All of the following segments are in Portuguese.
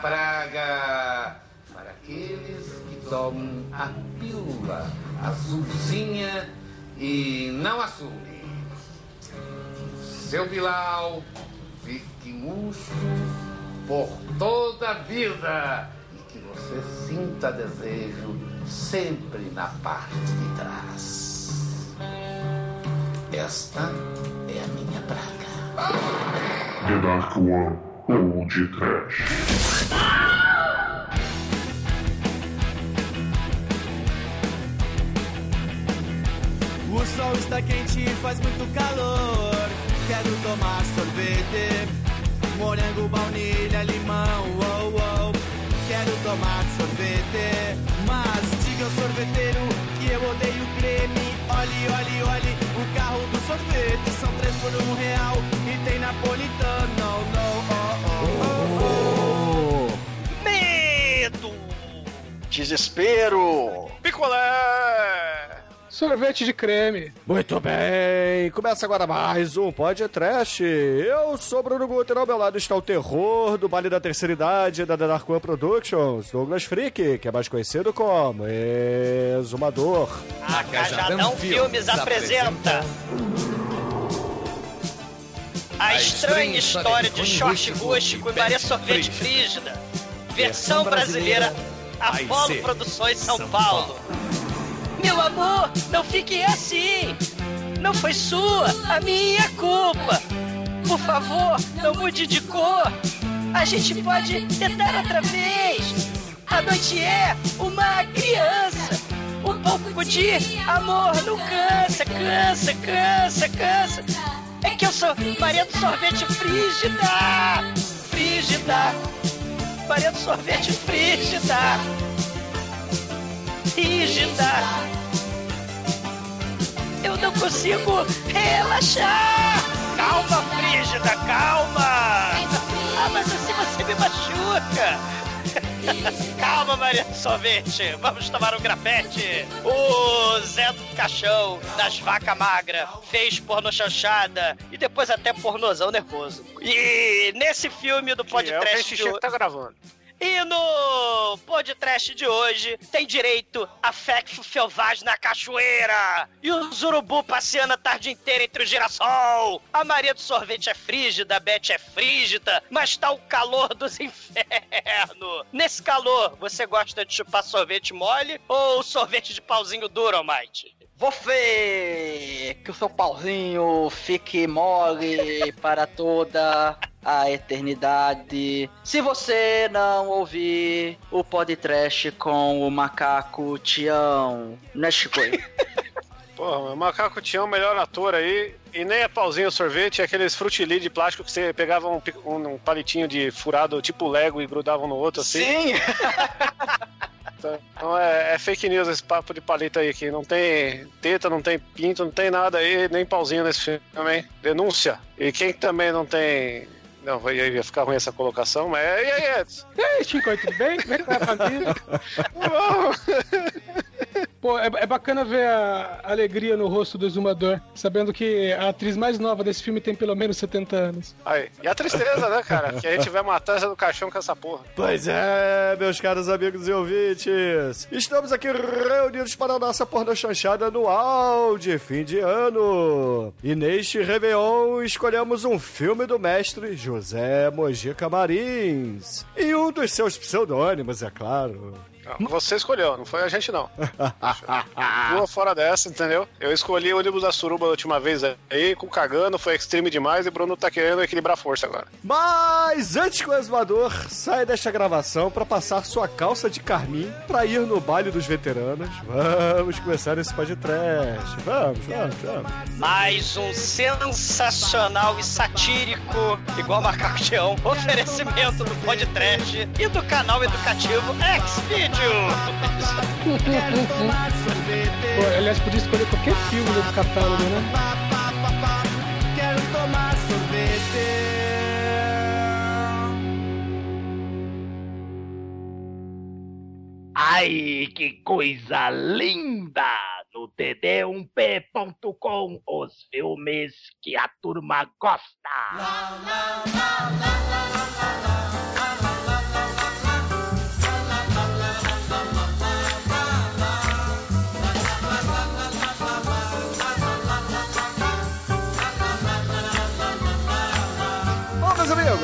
praga para aqueles que tomam a pílula azulzinha e não assumem. Seu Bilal fique murcho por toda a vida e que você sinta desejo sempre na parte de trás. Esta é a minha praga. The Dark One ou de Trash. O sol está quente e faz muito calor. Quero tomar sorvete, morango, baunilha, limão. Oh, oh. Quero tomar sorvete, mas diga ao sorveteiro que eu odeio creme. Olhe, olhe, olhe, o carro do sorvete são três por um real e tem napolitano. Oh, Desespero! Picolé! Sorvete de creme. Muito bem, começa agora mais um podcast. Eu sou Bruno Guter, ao meu lado está o terror do Baile da Terceira Idade da The Dark One Productions, Douglas Freak, que é mais conhecido como Exumador. A Cajadão Filmes apresenta A Estranha História de Short Rústico e Maria Sorvete Frígida Versão brasileira Apolo Produções São Paulo Meu amor, não fique assim! Não foi sua, a minha culpa! Por favor, não mude de cor! A gente pode tentar outra vez! A noite é uma criança! Um pouco de amor não cansa, cansa, cansa, cansa! É que eu sou Maria do Sorvete Frígida! Frígida! Do Sorvete Frígida! Rígida! Eu não consigo relaxar! Calma, Frígida, calma! Ah, mas assim você me machuca! Calma, Maria do Sorvete, vamos tomar um grafete. O Zé do Caixão, das Vaca Magra, fez porno chanchada e depois até pornozão nervoso. E nesse filme do Que é o que a podcast gente de tá gravando. E no podcast de hoje tem direito a sexo selvagem na cachoeira. E o Zurubu passeando a tarde inteira entre o girassol. A Maria do Sorvete é frígida, a Beth é frígida, mas tá o calor dos infernos. Nesse calor, você gosta de chupar sorvete mole ou sorvete de pauzinho duro, Almighty? Você, que o seu pauzinho fique mole para toda a eternidade. Se você não ouvir o podcast com o macaco Tião, né, Chico? Porra, o Macaco tinha o melhor ator aí. E nem é pauzinho sorvete, é aqueles frutili de plástico que você pegava um, um- um palitinho de furado tipo Lego e grudava um no outro assim. Sim! Então é, é fake news esse papo de palito aí, que não tem teta, não tem pinto, não tem nada aí, nem pauzinho nesse filme, hein? Denúncia. E quem também não tem. Não, ia, ia ficar ruim essa colocação, mas. E aí, Edson? E aí, Chico, tudo bem? Como é que tá a família? Pô, é, é bacana ver a alegria no rosto do exumador, sabendo que a atriz mais nova desse filme tem pelo menos 70 anos. Aí. E a tristeza, né, cara? Que a gente vai matar essa do caixão com essa porra. Pois é, meus caros amigos e ouvintes, estamos aqui reunidos para a nossa porno chanchada anual de fim de ano. E neste Réveillon escolhemos um filme do mestre José Mojica Marins. E um dos seus pseudônimos, é claro. Não, você escolheu, não foi a gente não. Pula fora dessa, entendeu? Eu escolhi o ônibus da suruba da última vez aí, com cagando, foi extreme demais e Bruno tá querendo equilibrar a força agora. Mas antes que o exumador saia desta gravação para passar sua calça de carmim para ir no baile dos veteranos, vamos começar esse podcast. Vamos, vamos, vamos. Mais um sensacional e satírico, igual Macaco oferecimento do podcast e do canal educativo Xvideo. Pô, aliás, podia escolher qualquer filme do catálogo, né? Quero tomar sorvete. Ai, que coisa linda! No td1p.com, os filmes que a turma gosta.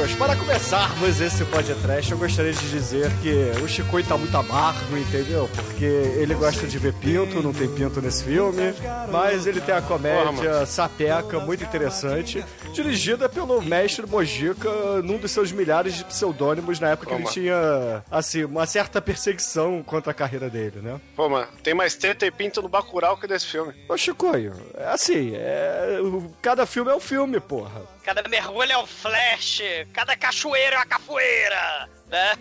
Amigos, para começarmos esse podcast, eu gostaria de dizer que o Chico tá muito amargo, entendeu? Porque ele gosta de ver pinto, não tem pinto nesse filme, mas ele tem a comédia Sapeca, muito interessante, dirigida pelo mestre Mojica, num dos seus milhares de pseudônimos na época que ele Toma. tinha, assim, uma certa perseguição contra a carreira dele, né? Pô, mano, tem mais teta e pinto no Bacurau que nesse filme. Ô, Chicoio, é assim, é... o- cada filme é um filme, porra. Cada mergulho é um flash, cada cachoeira é uma capoeira, né?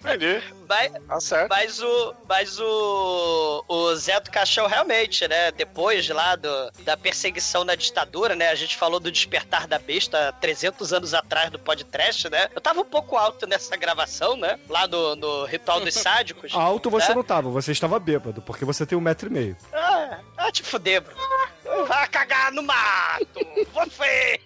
Entendi. Mas, Tá certo. mas o, mas o, o Zé do Caixão realmente, né? Depois lá do, da perseguição na ditadura, né? A gente falou do despertar da besta 300 anos atrás do podcast, né? Eu tava um pouco alto nessa gravação, né? Lá no, no Ritual dos Sádicos. Alto você né? não tava, você estava bêbado, porque você tem um metro e meio. Ah, ah, te fuder. Vai cagar no mato! Você!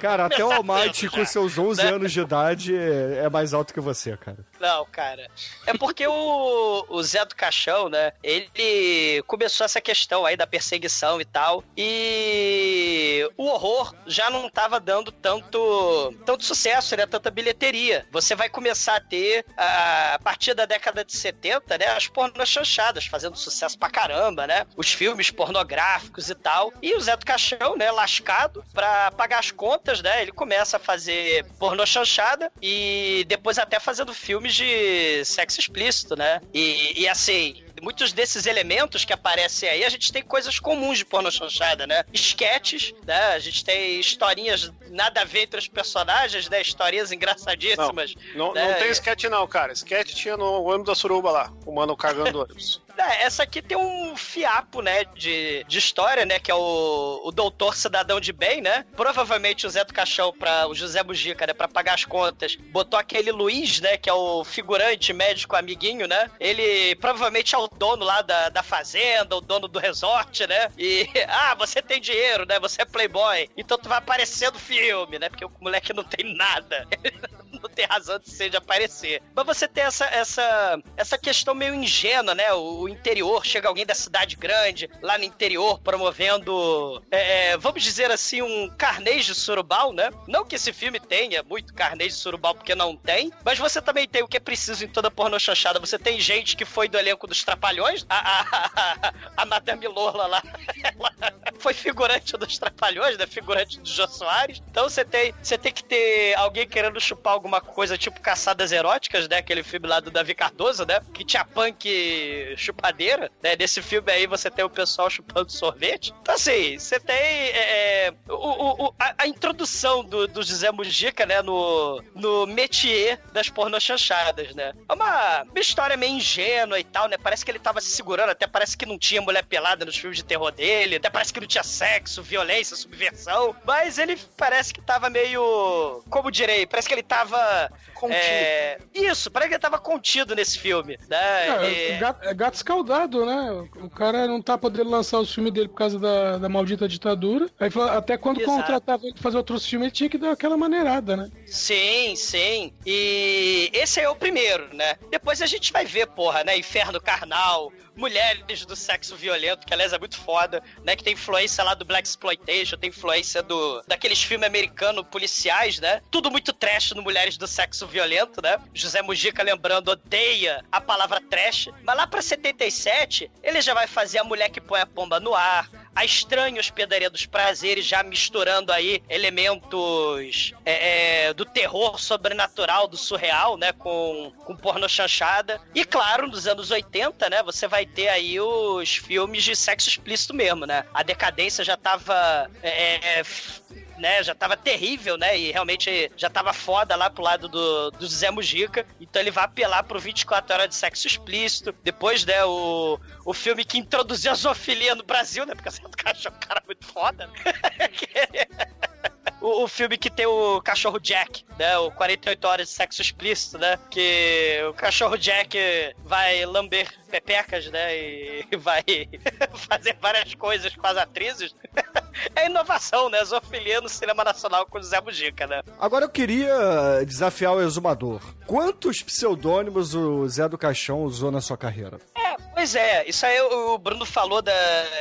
Cara, até o Almighty com seus 11 né? anos de idade é é mais alto que você, cara. Não, cara. É porque o, o Zé do Caixão, né? Ele começou essa questão aí da perseguição e tal. E o horror já não tava dando tanto, tanto sucesso, né? Tanta bilheteria. Você vai começar a ter, a, a partir da década de 70, né? As pornos chanchadas fazendo sucesso pra caramba, né? Os filmes pornográficos e tal. E o Zé do Caixão, né? Lascado pra pagar as contas, né? Ele começa a fazer pornô chanchada e depois até fazendo filmes de sexo explícito, né? E, e assim, muitos desses elementos que aparecem aí, a gente tem coisas comuns de porno chanchada, né? Esquetes, né? A gente tem historinhas nada a ver entre os personagens, né? Historinhas engraçadíssimas. Não, né? não tem sketch não, cara. Sketch tinha no ônibus da Suruba lá, o mano cagando ônibus. É, essa aqui tem um fiapo, né, de, de história, né, que é o, o doutor cidadão de bem, né? Provavelmente o Zé do Caixão para o José Bugica, né, pra pagar as contas, botou aquele Luiz, né, que é o figurante médico amiguinho, né? Ele provavelmente é o dono lá da, da fazenda, o dono do resort, né? E, ah, você tem dinheiro, né? Você é playboy, então tu vai aparecer no filme, né? Porque o moleque não tem nada. não tem razão de ser de aparecer. Mas você tem essa, essa, essa questão meio ingênua, né? O, o interior, chega alguém da cidade grande, lá no interior, promovendo, é, é, vamos dizer assim, um carnês de surubal, né? Não que esse filme tenha muito carnês de surubal, porque não tem, mas você também tem o que é preciso em toda porno chanchada. Você tem gente que foi do elenco dos Trapalhões, a, a, a, Madame Lola lá, ela foi figurante dos Trapalhões, né? Figurante do Jô Soares. Então você tem, você tem que ter alguém querendo chupar alguma coisa, tipo Caçadas Eróticas, né? Aquele filme lá do Davi Cardoso, né? Que tinha punk chupadeira, né? Nesse filme aí você tem o pessoal chupando sorvete. Então, assim, você tem é, é, o- o- a, a introdução do, do José Mujica, né? No, no métier das pornochanchadas, né? É uma, uma história meio ingênua e tal, né? Parece que ele tava se segurando, até parece que não tinha mulher pelada nos filmes de terror dele, até parece que não tinha sexo, violência, subversão, mas ele parece que tava meio. Como direi? Parece que ele tava. Contido. é, isso, parece que ele tava contido nesse filme, né? É, E- gato, é gato escaldado, né? O cara não tá podendo lançar os filmes dele por causa da, da maldita ditadura. Aí falou, até quando Exato. contratava ele pra fazer outros filmes, ele tinha que dar aquela maneirada, né? Sim, sim. E esse é o primeiro, né? Depois a gente vai ver, porra, né? Inferno Carnal, tal. Mulheres do Sexo Violento, que aliás é muito foda, né? Que tem influência lá do Black Exploitation, tem influência do daqueles filmes americanos policiais, né? Tudo muito trash no Mulheres do Sexo Violento, né? José Mujica, lembrando, odeia a palavra trash. Mas lá pra 77, ele já vai fazer a mulher que põe a pomba no ar, a estranha hospedaria dos prazeres, já misturando aí elementos é, é, do terror sobrenatural, do surreal, né? Com, com porno chanchada. E claro, nos anos 80, né? Você vai ter aí os filmes de sexo explícito mesmo, né? A decadência já tava. é, é, f- né, já tava terrível, né? E realmente já tava foda lá pro lado do, do Zé Mujica. Então ele vai apelar pro 24 horas de sexo explícito. Depois, né, o, o filme que introduziu a zoofilia no Brasil, né? Porque você é um cara muito foda. O, o filme que tem o cachorro Jack, né? O 48 horas de sexo explícito, né? Que o cachorro Jack vai lamber pepecas, né? E vai fazer várias coisas com as atrizes. É inovação, né? Zoofilia no cinema nacional com o Zé Bujica, né? Agora eu queria desafiar o exumador. Quantos pseudônimos o Zé do Caixão usou na sua carreira? É, Pois é, isso aí o Bruno falou da.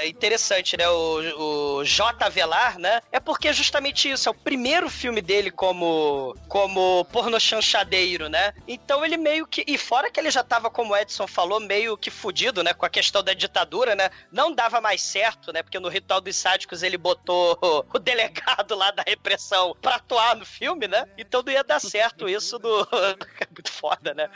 Interessante, né? O, o J. Avelar, né? É porque justamente isso. É o primeiro filme dele como, como porno chanchadeiro, né? Então ele meio que. E fora que ele já tava, como o Edson falou, meio que fudido, né? Com a questão da ditadura, né? Não dava mais certo, né? Porque no Ritual dos Sádicos ele botou o delegado lá da repressão pra atuar no filme, né? Então não ia dar certo isso do. Muito foda, né?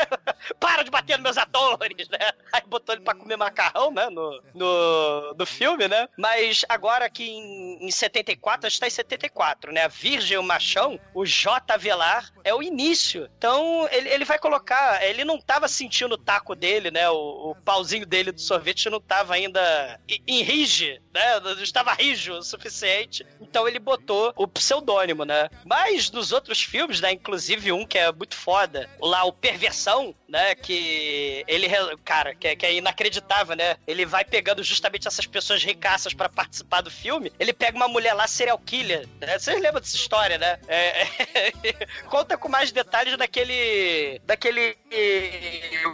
Para de bater nos meus atores, né? Aí botou ele pra comer macarrão, né? No, no, no filme, né? Mas agora aqui em, em 74, a gente tá em 74, né? Virgem Machão, o J. Velar, é o início. Então ele, ele vai colocar. Ele não tava sentindo o taco dele, né? O, o pauzinho dele do sorvete não tava ainda em, em rige, né? Não estava rijo o suficiente. Então ele botou o pseudônimo, né? Mas nos outros filmes, né? Inclusive um que é muito foda, lá o Perversão, né? Que ele, cara, que, é, que é inacreditável, né? Ele vai pegando justamente essas pessoas ricaças para participar do filme. Ele pega uma mulher lá, serial killer. Né? Vocês lembram dessa história, né? É, é, conta com mais detalhes daquele. daquele.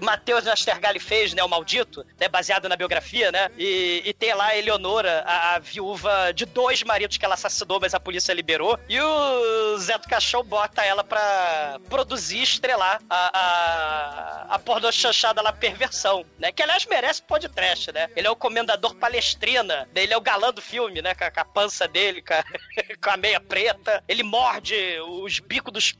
Matheus Nastergalli fez, né? O Maldito, né? Baseado na biografia, né? E, e tem lá a Eleonora, a, a, viúva de dois maridos que ela assassinou, mas a polícia liberou. E o Zé do Caixão bota ela pra produzir, estrelar a, a, a porno chanchada lá, perversão, né? Que aliás merece podcast, né? Ele é o comendador palestrina, né? ele é o galã do filme, né? Com a, com a pança dele, com a, com a meia preta. Ele morde os bicos dos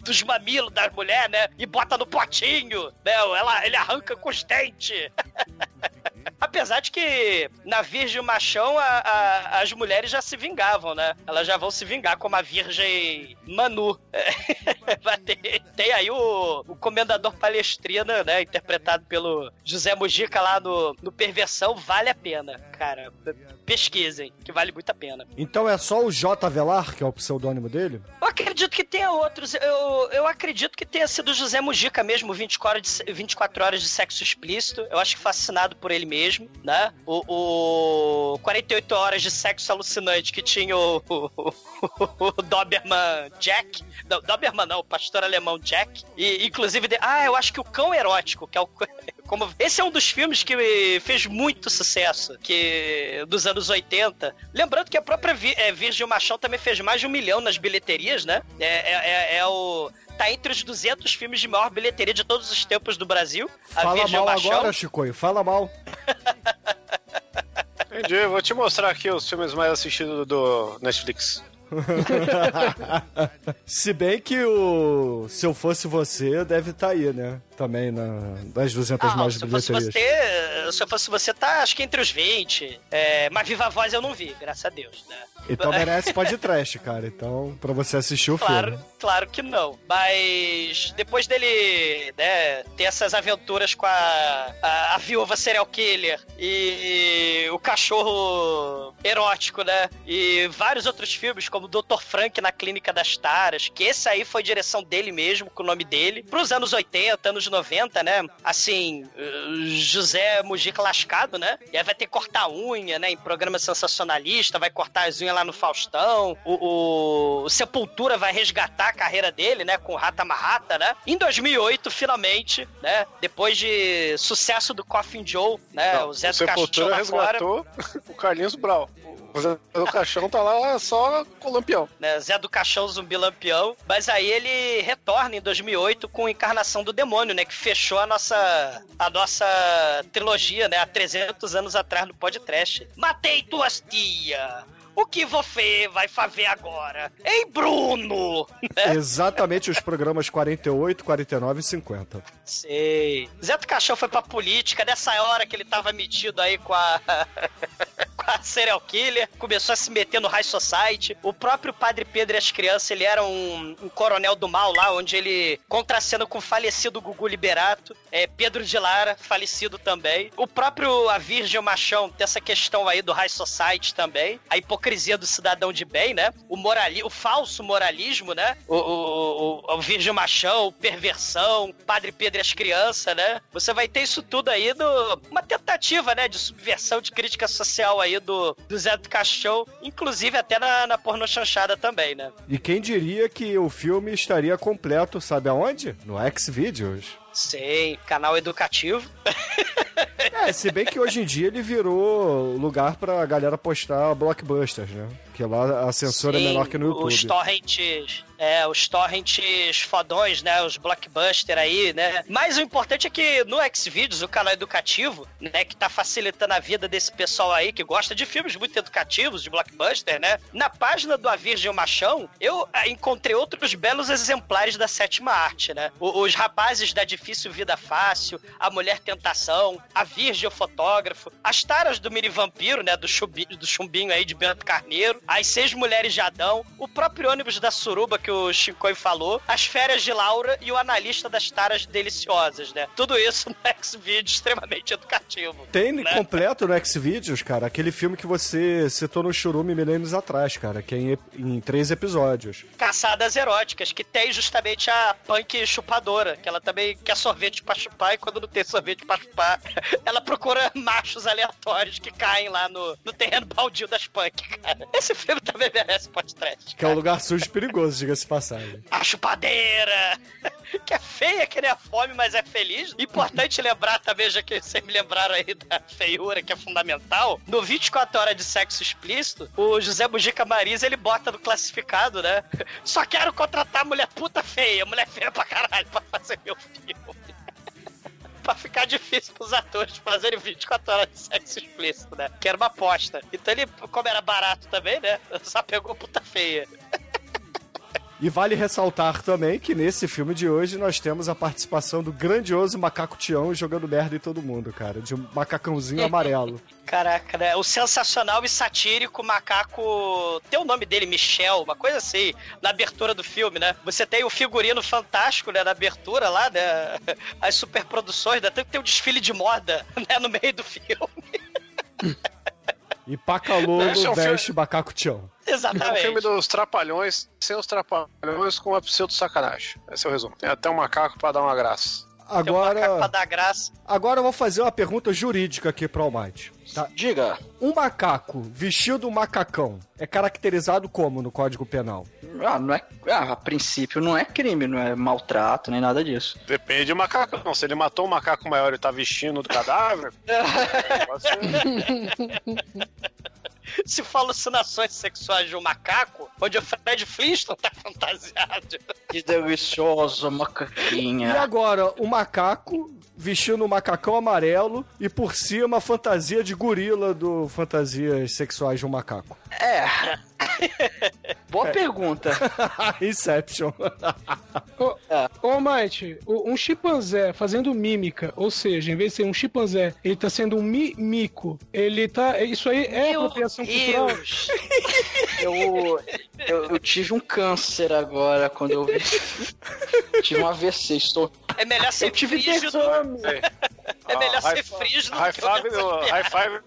dos mamilos da mulher, né? E bota no potinho, né? Ela, ele arranca com os dentes. Apesar de que na Virgem Machão a, a, as mulheres já se vingavam, né? Elas já vão se vingar como a Virgem Manu. tem, tem, aí o, o Comendador Palestrina, né? Interpretado pelo José Mujica lá no, no Perversão. Vale a pena, cara. Pesquisem, que vale muito a pena. Então é só o J. Velar, que é o pseudônimo dele? Eu acredito que tenha outros. Eu, eu acredito que tenha sido o José Mujica mesmo, 24 horas, de, 24 horas de sexo explícito. Eu acho que fascinado por ele mesmo, né? O, o 48 horas de sexo alucinante que tinha o, o, o Doberman Jack. Não, Doberman não, o pastor alemão Jack. E inclusive, de, ah, eu acho que o cão erótico, que é o como esse é um dos filmes que fez muito sucesso que dos anos 80. Lembrando que a própria é, Virgem Machão também fez mais de um milhão nas bilheterias, né? É, é, é, é o tá entre os 200 filmes de maior bilheteria de todos os tempos do Brasil. Fala mal Machão. agora, Chicoio, fala mal. Entendi, vou te mostrar aqui os filmes mais assistidos do Netflix. Se bem que o Se Eu Fosse Você deve estar tá aí, né? Também na, das 200 ah, mais se bilheterias. Fosse você, se eu fosse você, tá acho que entre os 20. É, mas Viva Voz eu não vi, graças a Deus, né? Então merece podcast, cara. Então, pra você assistir o claro, filme. Claro que não. Mas depois dele né, ter essas aventuras com a, a, a viúva serial killer e, e, o cachorro erótico, né? E vários outros filmes, como Dr. Frank na Clínica das Taras, que esse aí foi direção dele mesmo, com o nome dele. Pros anos 80, anos 90, né? Assim, José Mujica lascado, né? E aí vai ter que cortar unha, né? Em programa sensacionalista, vai cortar as unhas lá no Faustão. O, o, o Sepultura vai resgatar a carreira dele, né? Com o Rata Marrata, né? Em 2008, finalmente, né? Depois de sucesso do Coffin Joe, né? Não, o Zé do Sepultura resgatou fora. o Carlinhos Brau. O Zé do Caixão tá lá só com o Lampião. Né, Zé do Caixão, zumbi Lampião. Mas aí ele retorna em 2008 com Encarnação do Demônio, né? Que fechou a nossa, a nossa trilogia, né? Há 300 anos atrás no podcast. Matei tuas tia! O que você vai fazer agora? Ei, Bruno! Exatamente os programas 48, 49 e 50. Sei. Zé do Caixão foi pra política nessa hora que ele tava metido aí com a. com a serial killer, começou a se meter no High Society. O próprio Padre Pedro e as crianças, ele era um, um coronel do mal lá, onde ele contracena com o falecido Gugu Liberato, é, Pedro de Lara, falecido também. O próprio A Virgem Machão tem essa questão aí do High Society também. A hipocrisia hipocrisia do cidadão de bem, né? O morali o falso moralismo, né? O, o, o, o virgem machão, perversão, Padre Pedro e as crianças, né? Você vai ter isso tudo aí do uma tentativa, né, de subversão de crítica social aí do, do Zé do Caixão, inclusive até na, na porno chanchada também, né? E quem diria que o filme estaria completo, sabe aonde? No Xvideos. Sim, canal educativo. É, se bem que hoje em dia ele virou lugar pra galera postar blockbusters, né? Que lá a censura é Sim, menor que no Os YouTube. É, os torrents fodões, né? Os blockbuster aí, né? Mas o importante é que no Xvideos, o canal educativo, né? Que tá facilitando a vida desse pessoal aí que gosta de filmes muito educativos, de blockbuster, né? Na página do A Virgem Machão, eu ah, encontrei outros belos exemplares da sétima arte, né? Os rapazes da Difícil Vida Fácil, A Mulher Tentação, A Virgem Fotógrafo, As Taras do Mini Vampiro, né? Do, chubi, do chumbinho aí de Bento Carneiro, As Seis Mulheres de Adão, o próprio ônibus da Suruba que o Chicoio falou, As Férias de Laura e o analista das Taras Deliciosas, né? Tudo isso no X-Video extremamente educativo. Tem né? completo no Xvideos, cara, aquele filme que você citou no Churume milênios atrás, cara, que é em, em três episódios. Caçadas eróticas, que tem justamente a punk chupadora, que ela também quer sorvete pra chupar e quando não tem sorvete pra chupar, ela procura machos aleatórios que caem lá no, no terreno baldio das punk, cara. Esse filme também merece podcast. Que é um lugar sujo e perigoso, diga-se passagem. A chupadeira! Que é feia que nem a fome, mas é feliz. Importante lembrar também, já que vocês me lembraram aí da feiura, que é fundamental. No 24 horas de sexo explícito, o José Bugica Marisa, ele bota no classificado, né? Só quero contratar mulher puta feia, mulher feia pra caralho, pra fazer meu filme. pra ficar difícil pros atores fazerem 24 horas de sexo explícito, né? Que era uma aposta. Então ele, como era barato também, né? Só pegou puta feia. E vale ressaltar também que nesse filme de hoje nós temos a participação do grandioso Macaco Tião jogando merda em todo mundo, cara, de um macacãozinho amarelo. Caraca, né? O sensacional e satírico macaco. Tem o nome dele, Michel, uma coisa assim, na abertura do filme, né? Você tem o figurino fantástico, né? Na abertura lá, né? As superproduções, né? Tem que ter um desfile de moda, né? No meio do filme. E Pacalolo Esse é um filme- veste Macaco Tião. É um Exatamente. filme dos Trapalhões, sem os Trapalhões com uma pseudo sacanagem. Esse é o resumo. Tem até um macaco pra dar uma graça. Tem um macaco pra Agora, dar graça. agora eu vou fazer uma pergunta jurídica aqui pro Almighty. Tá? Diga. Um macaco vestido um macacão é caracterizado como no Código Penal? Ah, não é, ah, a princípio não é crime, não é maltrato, nem nada disso. Depende do macaco. Não, se ele matou um macaco maior e tá vestindo do cadáver. Se for alucinações sexuais de um macaco, onde o Fred Flintstone tá fantasiado. Que delicioso, E macaquinha. agora, o macaco vestindo um macacão amarelo e por cima a fantasia de gorila do Fantasias Sexuais de um Macaco. É. Boa pergunta. Inception. Ô, É. ô o- um chimpanzé fazendo mímica, ou seja, em vez de ser um chimpanzé, ele tá sendo um mi mico. Ele tá. Isso aí é Meu apropriação cultural. Deus! Eu, eu, eu tive um câncer agora quando eu vi. tive um AVC, estou. É melhor ser Eu tive frígido. derrame. É melhor Ó, ser high- frígido High do que five, no, high five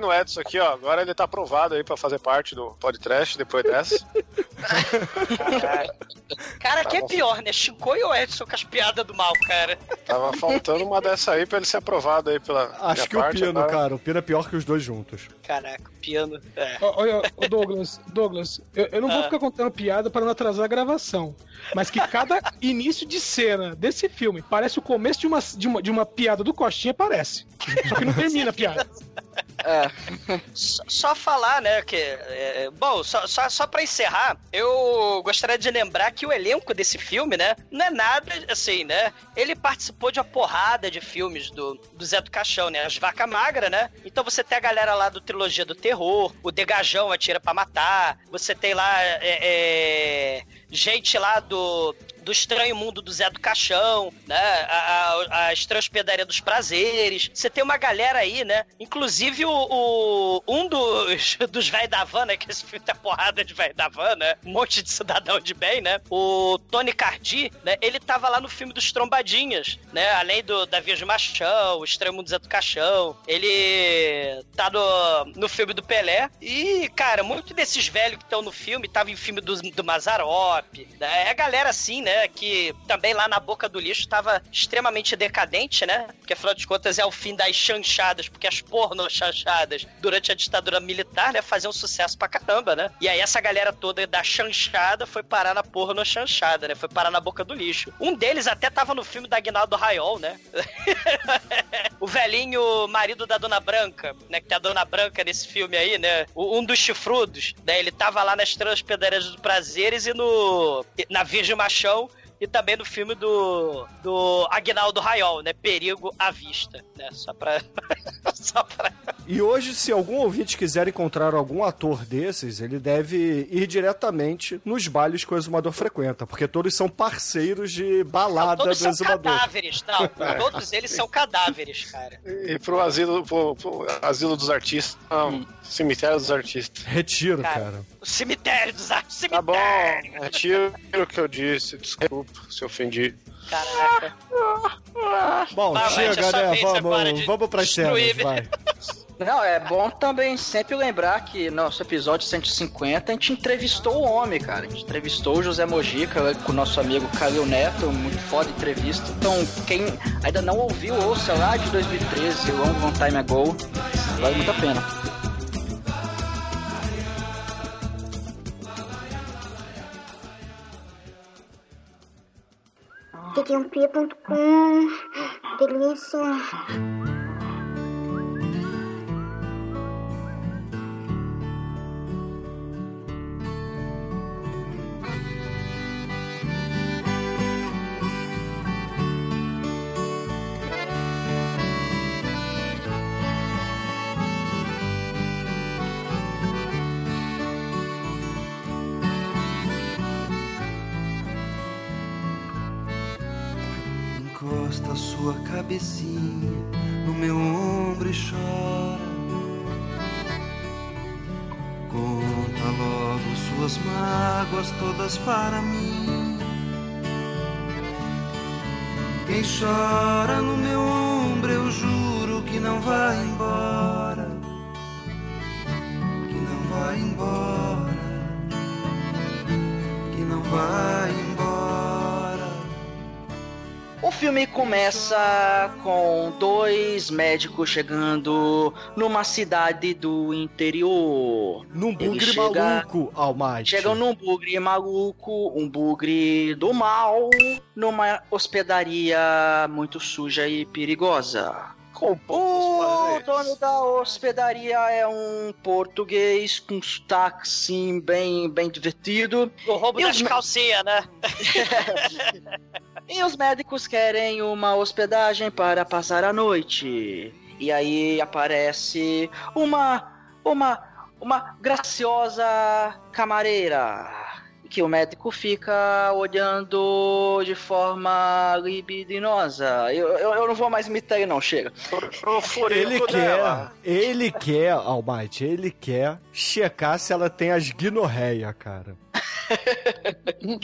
no Edson aqui, ó. Agora ele tá aprovado aí pra fazer parte do podcast depois dessa. Cara, que é pior, né? Chicoio ou Edson com as piadas do mal, cara? Tava faltando uma dessa aí pra ele ser aprovado aí pela. Acho que o parte, Pino, agora. cara. O Pino é pior que os dois juntos. Caraca, o piano. É. Olha, ô Douglas, Douglas, eu, eu não vou Ah. ficar contando piada para não atrasar a gravação. Mas que cada início de cena desse filme parece o começo de uma, de uma, de uma piada do Costinha, parece. Só que não termina a piada. É. Só, falar, né, que... é, bom, só, só, só pra encerrar, eu gostaria de lembrar que o elenco desse filme, né, não é nada, assim, né, ele participou de uma porrada de filmes do, do Zé do Caixão, né, as Vaca Magra, né, então você tem a galera lá do Trilogia do Terror, o Degajão Atira Pra Matar, você tem lá, é, é, gente lá do... Do Estranho Mundo do Zé do Caixão, né? A, a, Estranha Hospedaria dos Prazeres. Você tem uma galera aí, né? Inclusive o, o- um dos, dos véi da né? Que esse filme tem porrada de véi da né? Um monte de cidadão de bem, né? O Tony Cardi, né? Ele tava lá no filme dos Trombadinhas, né? Além do da Virgem Machão, o Estranho Mundo do Zé do Caixão. Ele tá no, no filme do Pelé. E, cara, muitos desses velhos que estão no filme estavam em filme do, do Mazarop. Né? É a galera assim, né? Que também lá na boca do lixo tava extremamente decadente, né? Porque afinal de contas é o fim das chanchadas, porque as porno chanchadas durante a ditadura militar, né? Faziam sucesso pra caramba, né? E aí essa galera toda da chanchada foi parar na porno chanchada, né? Foi parar na boca do lixo. Um deles até tava no filme da Aguinaldo Raiol, né? o velhinho marido da Dona Branca, né? Que tem a Dona Branca nesse filme aí, né? o- Um dos chifrudos, né? Ele tava lá nas Transpedeiras dos Prazeres e no. na Virgem Machão. E também no filme do, do Agnaldo Raiol, né? Perigo à vista, né? Só pra... Só pra... E hoje, se algum ouvinte quiser encontrar algum ator desses, ele deve ir diretamente nos bailes que o Exumador frequenta, porque todos são parceiros de balada Todos do são Exumador. cadáveres, não. Todos eles são cadáveres, cara. E pro asilo, pro, pro asilo dos artistas. Não, cemitério dos artistas. Retiro, Cara. cara. O cemitério dos artes. Tá bom, retiro o que eu disse. Desculpa se ofendi. Caraca. Bom, Vai, vai, chega, é né? vez Vamos, vamos pras cenas, vai. Não, é bom também sempre lembrar que no nosso episódio 150 a gente entrevistou o homem, cara. A gente entrevistou o José Mojica né, com o nosso amigo Calil Neto, muito foda entrevista. Então, quem ainda não ouviu, ouça lá de 2013, Long Long Time Ago. Vale muito a pena. td1p.com delícia. Sua cabecinha no meu ombro e chora. Conta logo suas mágoas todas para mim. Quem chora no meu ombro, eu juro que não vai embora. Que não vai embora. Que não vai embora. O filme começa com dois médicos chegando numa cidade do interior. Num bugre chega- maluco, Almighty. Chegam num bugre maluco, um bugre do mal, numa hospedaria muito suja e perigosa. Com O dono da hospedaria é um português com sotaque assim, bem, bem divertido. O roubo E das os calcinhas, né? E os médicos querem uma hospedagem para passar a noite. E aí aparece uma uma uma graciosa camareira que o médico fica olhando de forma libidinosa. Eu, eu, eu não vou mais imitar ele não, chega. Ele quer, dela. ele quer, Almighty, ele quer checar se ela tem as guinorreia, cara.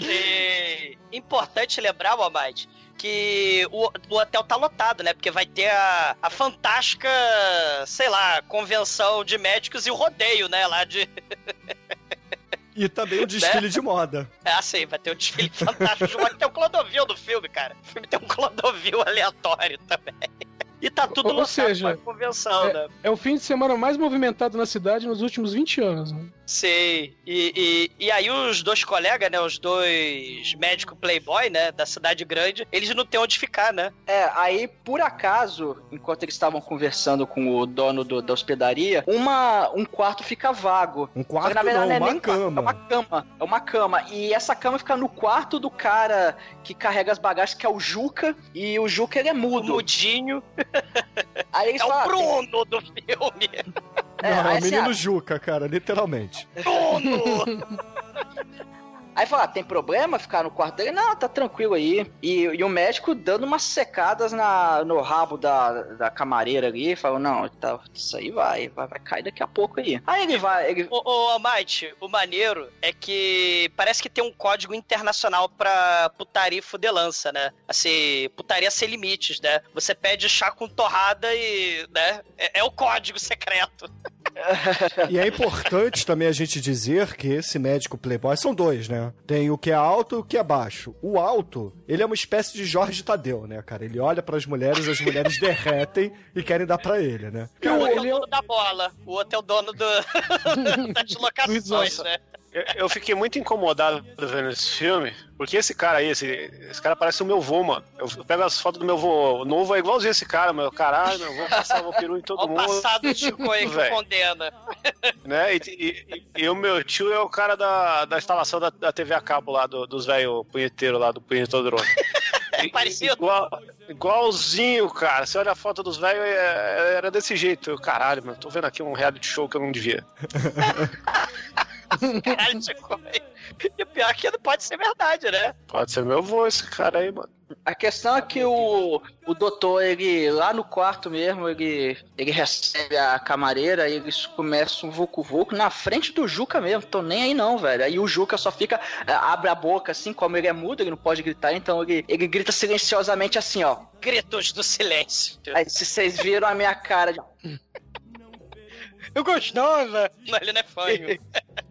E importante lembrar, Almighty, que o, o hotel tá lotado, né? Porque vai ter a, a fantástica, sei lá, convenção de médicos e o rodeio, né? Lá de. E também o desfile de moda. É assim, vai ter um desfile fantástico. de moda. Tem um Clodovil no filme, cara. O filme tem um Clodovil aleatório também. E tá tudo Ou lotado seja, pra convenção, né? É o fim de semana mais movimentado na cidade nos últimos 20 anos. Né? Sei. E, e, e aí os dois colegas, né? Os dois médicos playboy, né? Da cidade grande, eles não têm onde ficar, né? É, aí por acaso, enquanto eles estavam conversando com o dono do- da hospedaria, uma, um quarto fica vago. Um quarto na verdade, não, não é uma nem um quarto, cama. É uma cama. É uma cama. E essa cama fica no quarto do cara que carrega as bagagens, que é o Juca. E o Juca, ele é O mudo. mudinho Aí eles é o falam, Bruno do filme. É, não, é o menino Juca, cara, literalmente. Bruno! Aí fala, ah, tem problema ficar no quarto dele? Não, tá tranquilo aí. E, e o médico dando umas secadas na, no rabo da, da camareira ali, falou, não, tá, isso aí vai, vai, vai cair daqui a pouco aí. Aí ele vai, ele, Ô, ô Almighty, o maneiro é que parece que tem um código internacional pra putaria e fudelança, né? Assim, putaria sem limites, né? Você pede chá com torrada e, né? É, é o código secreto. E é importante também a gente dizer que esse médico playboy são dois, né? Tem o que é alto e o que é baixo. O alto, ele é uma espécie de Jorge Tadeu, né, cara? Ele olha pras mulheres, as mulheres derretem e querem dar pra ele, né? O outro é o ele é o- dono da bola. O outro é o dono do... das locações, né? Eu, eu fiquei muito incomodado vendo esse filme, porque esse cara aí, esse, esse cara parece o meu vô, mano. Eu pego as fotos do meu vô novo, é igualzinho esse cara, meu. Caralho, meu vô passava o peru em todo Olha o mundo. passado do Chico aí que condena. né? E, e- e- e o meu tio é o cara da, da instalação da, da TV a cabo lá, do- dos velhos punheteiros lá, do punhetodrome. É parecido. Igual, igualzinho, cara. Você olha a foto dos velhos, é- era desse jeito. Eu, caralho, mano, tô vendo aqui um reality show que eu não devia. Caralho, Chico. E o pior é que não pode ser verdade, né? Pode ser meu vô esse cara aí, mano. A questão é que o, o doutor, ele, lá no quarto mesmo, ele, ele recebe a camareira e eles começam um vucu-vucu na frente do Juca mesmo. Tô nem aí não, velho. Aí o Juca só fica, é, abre a boca assim, como ele é mudo, ele não pode gritar, então ele, ele grita silenciosamente assim, ó. Gritos do silêncio. Aí se vocês viram a minha cara de... Eu gostava. Não, ele não é fanho.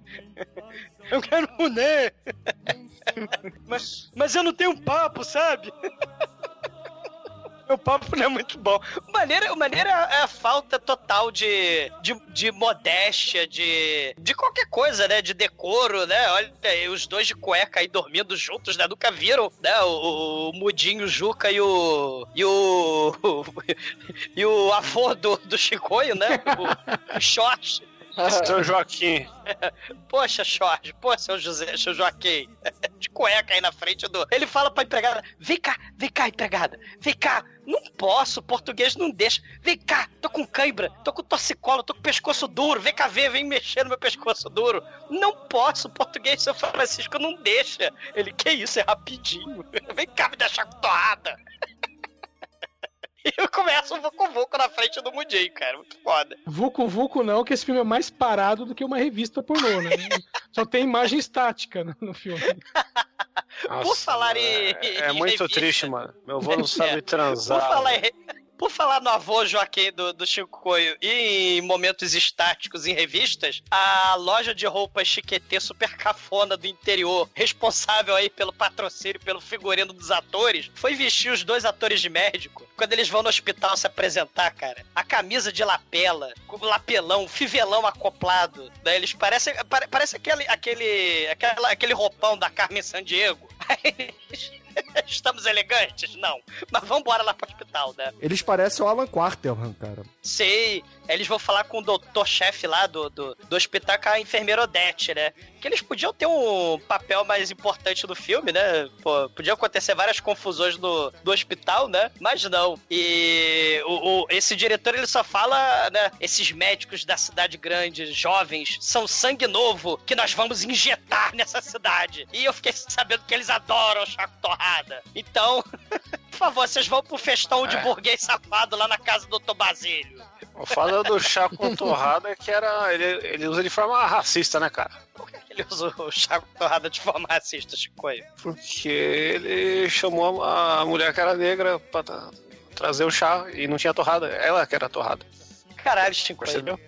Eu quero mulher. mas, mas eu não tenho papo, sabe? Meu papo não é muito bom. O maneira, o maneira é a falta total de, de, de modéstia, de, de qualquer coisa, né? De decoro, né? Olha, os dois de cueca aí dormindo juntos, né? Nunca viram, né? O, o Mudinho, o Juca e o. E o. e o avô do, do Chicoio, né? O, o Short. Seu Joaquim. Poxa, Jorge, pô, seu José, seu Joaquim, de cueca aí na frente do. Ele fala pra empregada: vem cá, vem cá, empregada, vem cá. Não posso, português não deixa. Vem cá, tô com cãibra, tô com torcicolo, tô com pescoço duro, vem cá ver, vem mexer no meu pescoço duro. Não posso, português, seu Francisco, não deixa. Ele, que isso, é rapidinho. Vem cá me deixar com torrada. E eu começo um vucu-vucu na frente do Mudinho, cara, muito foda. Vucu Vucu não, que esse filme é mais parado do que uma revista pornô, né? Só tem imagem estática no, filme. Por falar em. É, é em muito revista- triste, mano. Meu avô não sabe É. transar. Por falar, em- por falar no avô Joaquim do, do Chico Coio e em momentos estáticos em revistas, a loja de roupas Chiquetê super cafona do interior, responsável aí pelo patrocínio, pelo figurino dos atores, foi vestir os dois atores de médico quando eles vão no hospital se apresentar, cara. A camisa de lapela, com lapelão, fivelão acoplado, né? Eles parecem, pare- parece aquele, aquele, aquela, aquele roupão da Carmen Sandiego. Aí eles- Estamos elegantes? Não. Mas vamos embora lá pro hospital, né? Eles parecem o Alan Quarterman, cara. Sei. Aí Eles vão falar com o doutor-chefe lá do, do, do hospital, com a enfermeira Odete, né? Que eles podiam ter um papel mais importante no filme, né? Pô, podiam acontecer várias confusões no, do hospital, né? Mas não. E o, o- esse diretor, ele só fala, né? Esses médicos da cidade grande, jovens, são sangue novo que nós vamos injetar nessa cidade. E eu fiquei sabendo que eles adoram chaco torrada. Então, por favor, vocês vão pro festão de É. burguês safado lá na casa do Dr. Basílio. O foda do chá com torrada é que era. Ele, ele usa de forma racista, né, cara? Ele usou o chaco torrada de forma racista, Chicoio. Porque ele chamou a mulher que era negra pra tra- trazer o chá e não tinha torrada. Ela que era torrada. Caralho, Chicoio. Percebeu?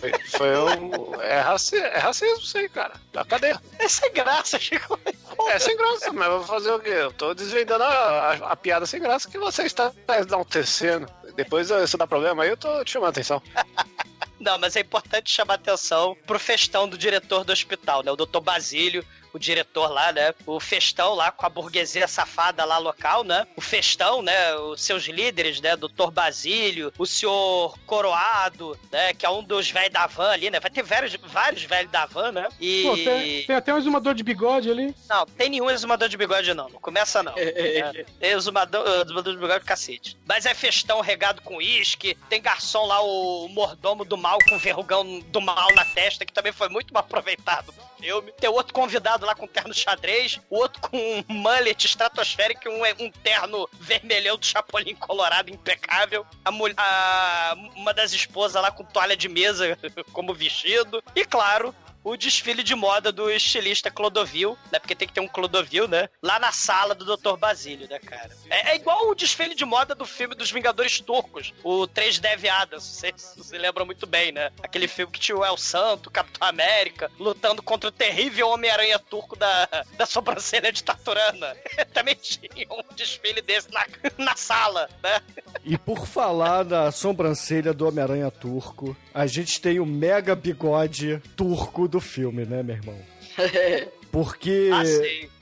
Foi, foi um. É, raci, é racismo isso aí, cara. Da cadeia. É sem graça, Chicoio. É sem graça, mas vou fazer o quê? Eu tô desvendando a, a- a piada sem graça que você está enaltecendo. Depois, se dá problema aí, eu tô te chamando a atenção. Não, mas é importante chamar atenção pro festão do diretor do hospital, né? O doutor Basílio, o diretor lá, né? O festão lá com a burguesia safada lá local, né? O festão, né? Os seus líderes, né? Doutor Basílio, o senhor Coroado, né? Que é um dos velhos da van ali, né? Vai ter vários, vários velhos da van, né? E. Pô, tem, tem até um exumador de bigode ali. Não, tem nenhum exumador de bigode, não. Não começa, não. É, é exumador, exumador de bigode cacete. Mas é festão regado com uísque. Tem garçom lá, o mordomo do mal com verrugão do mal na testa, que também foi muito mal aproveitado no filme. Tem outro convidado lá com terno xadrez, o outro com um mullet estratosférico e um, um terno vermelhão do Chapolin Colorado impecável. A, mul- a- uma das esposas lá com toalha de mesa como vestido. E claro, o desfile de moda do estilista Clodovil, né? Porque tem que ter um Clodovil, né? Lá na sala do Dr. Basílio, né, cara? É, é igual o desfile de moda do filme dos Vingadores Turcos, o Três Deve Adams, vocês se lembram muito bem, né? Aquele filme que tinha o El Santo, Capitão América, lutando contra o terrível Homem-Aranha turco da, da sobrancelha de Taturana. Também tinha um desfile desse na, na sala, né? E por falar da sobrancelha do Homem-Aranha turco, a gente tem o mega bigode turco do filme, né, meu irmão? Porque, Ah,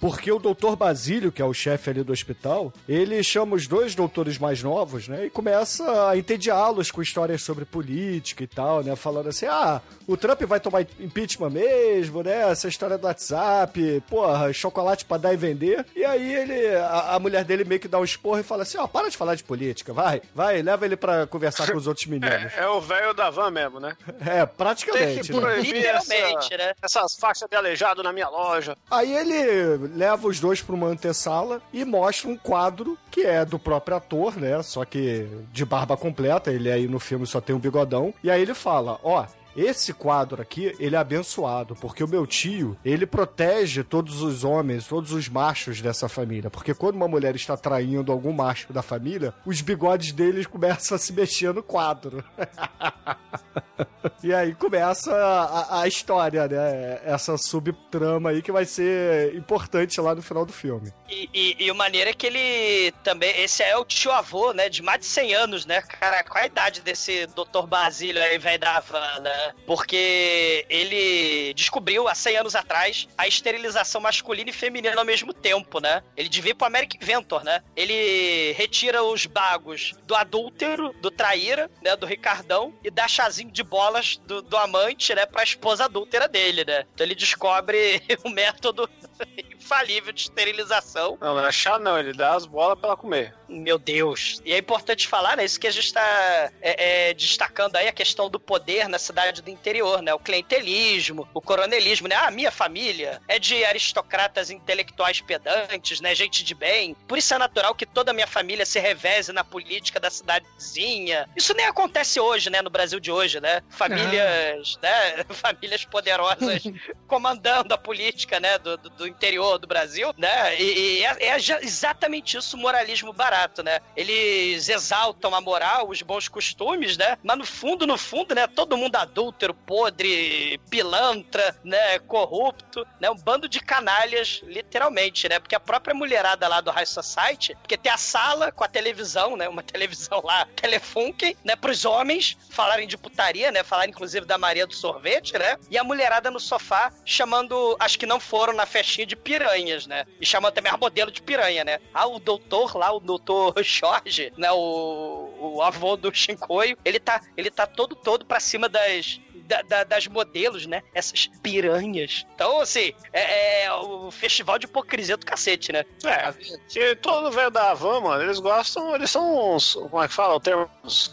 porque o doutor Basílio, que é o chefe ali do hospital, ele chama os dois doutores mais novos, né? E começa a entediá-los com histórias sobre política e tal, né? Falando assim, ah, o Trump vai tomar impeachment mesmo, né? Essa história do WhatsApp, porra, chocolate pra dar e vender. E aí ele, a, a mulher dele meio que dá um esporro e fala assim, ó, para de falar de política, vai, vai, leva ele pra conversar com os outros meninos. É, é o velho da van mesmo, né? É, Tem praticamente, que né? proibir essa- né? essas faixas de aleijado na minha loja. Aí ele leva os dois pra uma antessala e mostra um quadro que é do próprio ator, né? Só que de barba completa, ele aí no filme só tem um bigodão. E aí ele fala: Ó. Esse quadro aqui, ele é abençoado, porque o meu tio, ele protege todos os homens, todos os machos dessa família. Porque quando uma mulher está traindo algum macho da família, os bigodes deles começam a se mexer no quadro. E aí começa a, a história, né? Essa subtrama aí que vai ser importante lá no final do filme. E, e, e o maneiro é que ele também. Esse é o tio avô, né? De mais de 100 anos, né? Cara, qual a idade desse Dr. Basílio aí, velho da van, né? Porque ele descobriu há 100 anos atrás a esterilização masculina e feminina ao mesmo tempo, né? Ele devia pro American Inventor, né? Ele retira os bagos do adúltero, do traíra, né? Do Ricardão e dá chazinho de bolas do, do amante, né? Pra esposa adúltera dele, né? Então ele descobre o método infalível de esterilização. Não, não é chá não, ele dá as bolas pra ela comer. Meu Deus. E é importante falar, né? Isso que a gente está é, é, destacando aí, a questão do poder na cidade do interior, né? O clientelismo, o coronelismo, né? Ah, minha família é de aristocratas intelectuais pedantes, né? Gente de bem. Por isso é natural que toda a minha família se reveze na política da cidadezinha. Isso nem acontece hoje, né? No Brasil de hoje, né? Famílias, né? Famílias poderosas comandando a política, né? Do, do, do interior do Brasil, né? E, e é, é exatamente isso o moralismo barato, né? Eles exaltam a moral, os bons costumes, né? Mas no fundo, no fundo, né? Todo mundo adúltero, podre, pilantra, né? Corrupto, né? Um bando de canalhas, literalmente, né? Porque a própria mulherada lá do High Society, porque tem a sala com a televisão, né? Uma televisão lá, Telefunken, né? Pros homens falarem de putaria, né? Falarem inclusive da Maria do Sorvete, né? E a mulherada no sofá chamando as que não foram na festinha de piranhas, né? E chamando também a modelo de piranha, né? Ah, o doutor lá, o doutor Jorge, né? O, o avô do Shinkoio, ele tá, ele tá todo, todo pra cima das, da- da- das modelos, né? Essas piranhas. Então, assim, é, é o festival de hipocrisia do cacete, né? É, que todo velho da van, mano, eles gostam, eles são uns, como é que fala o termo? Uns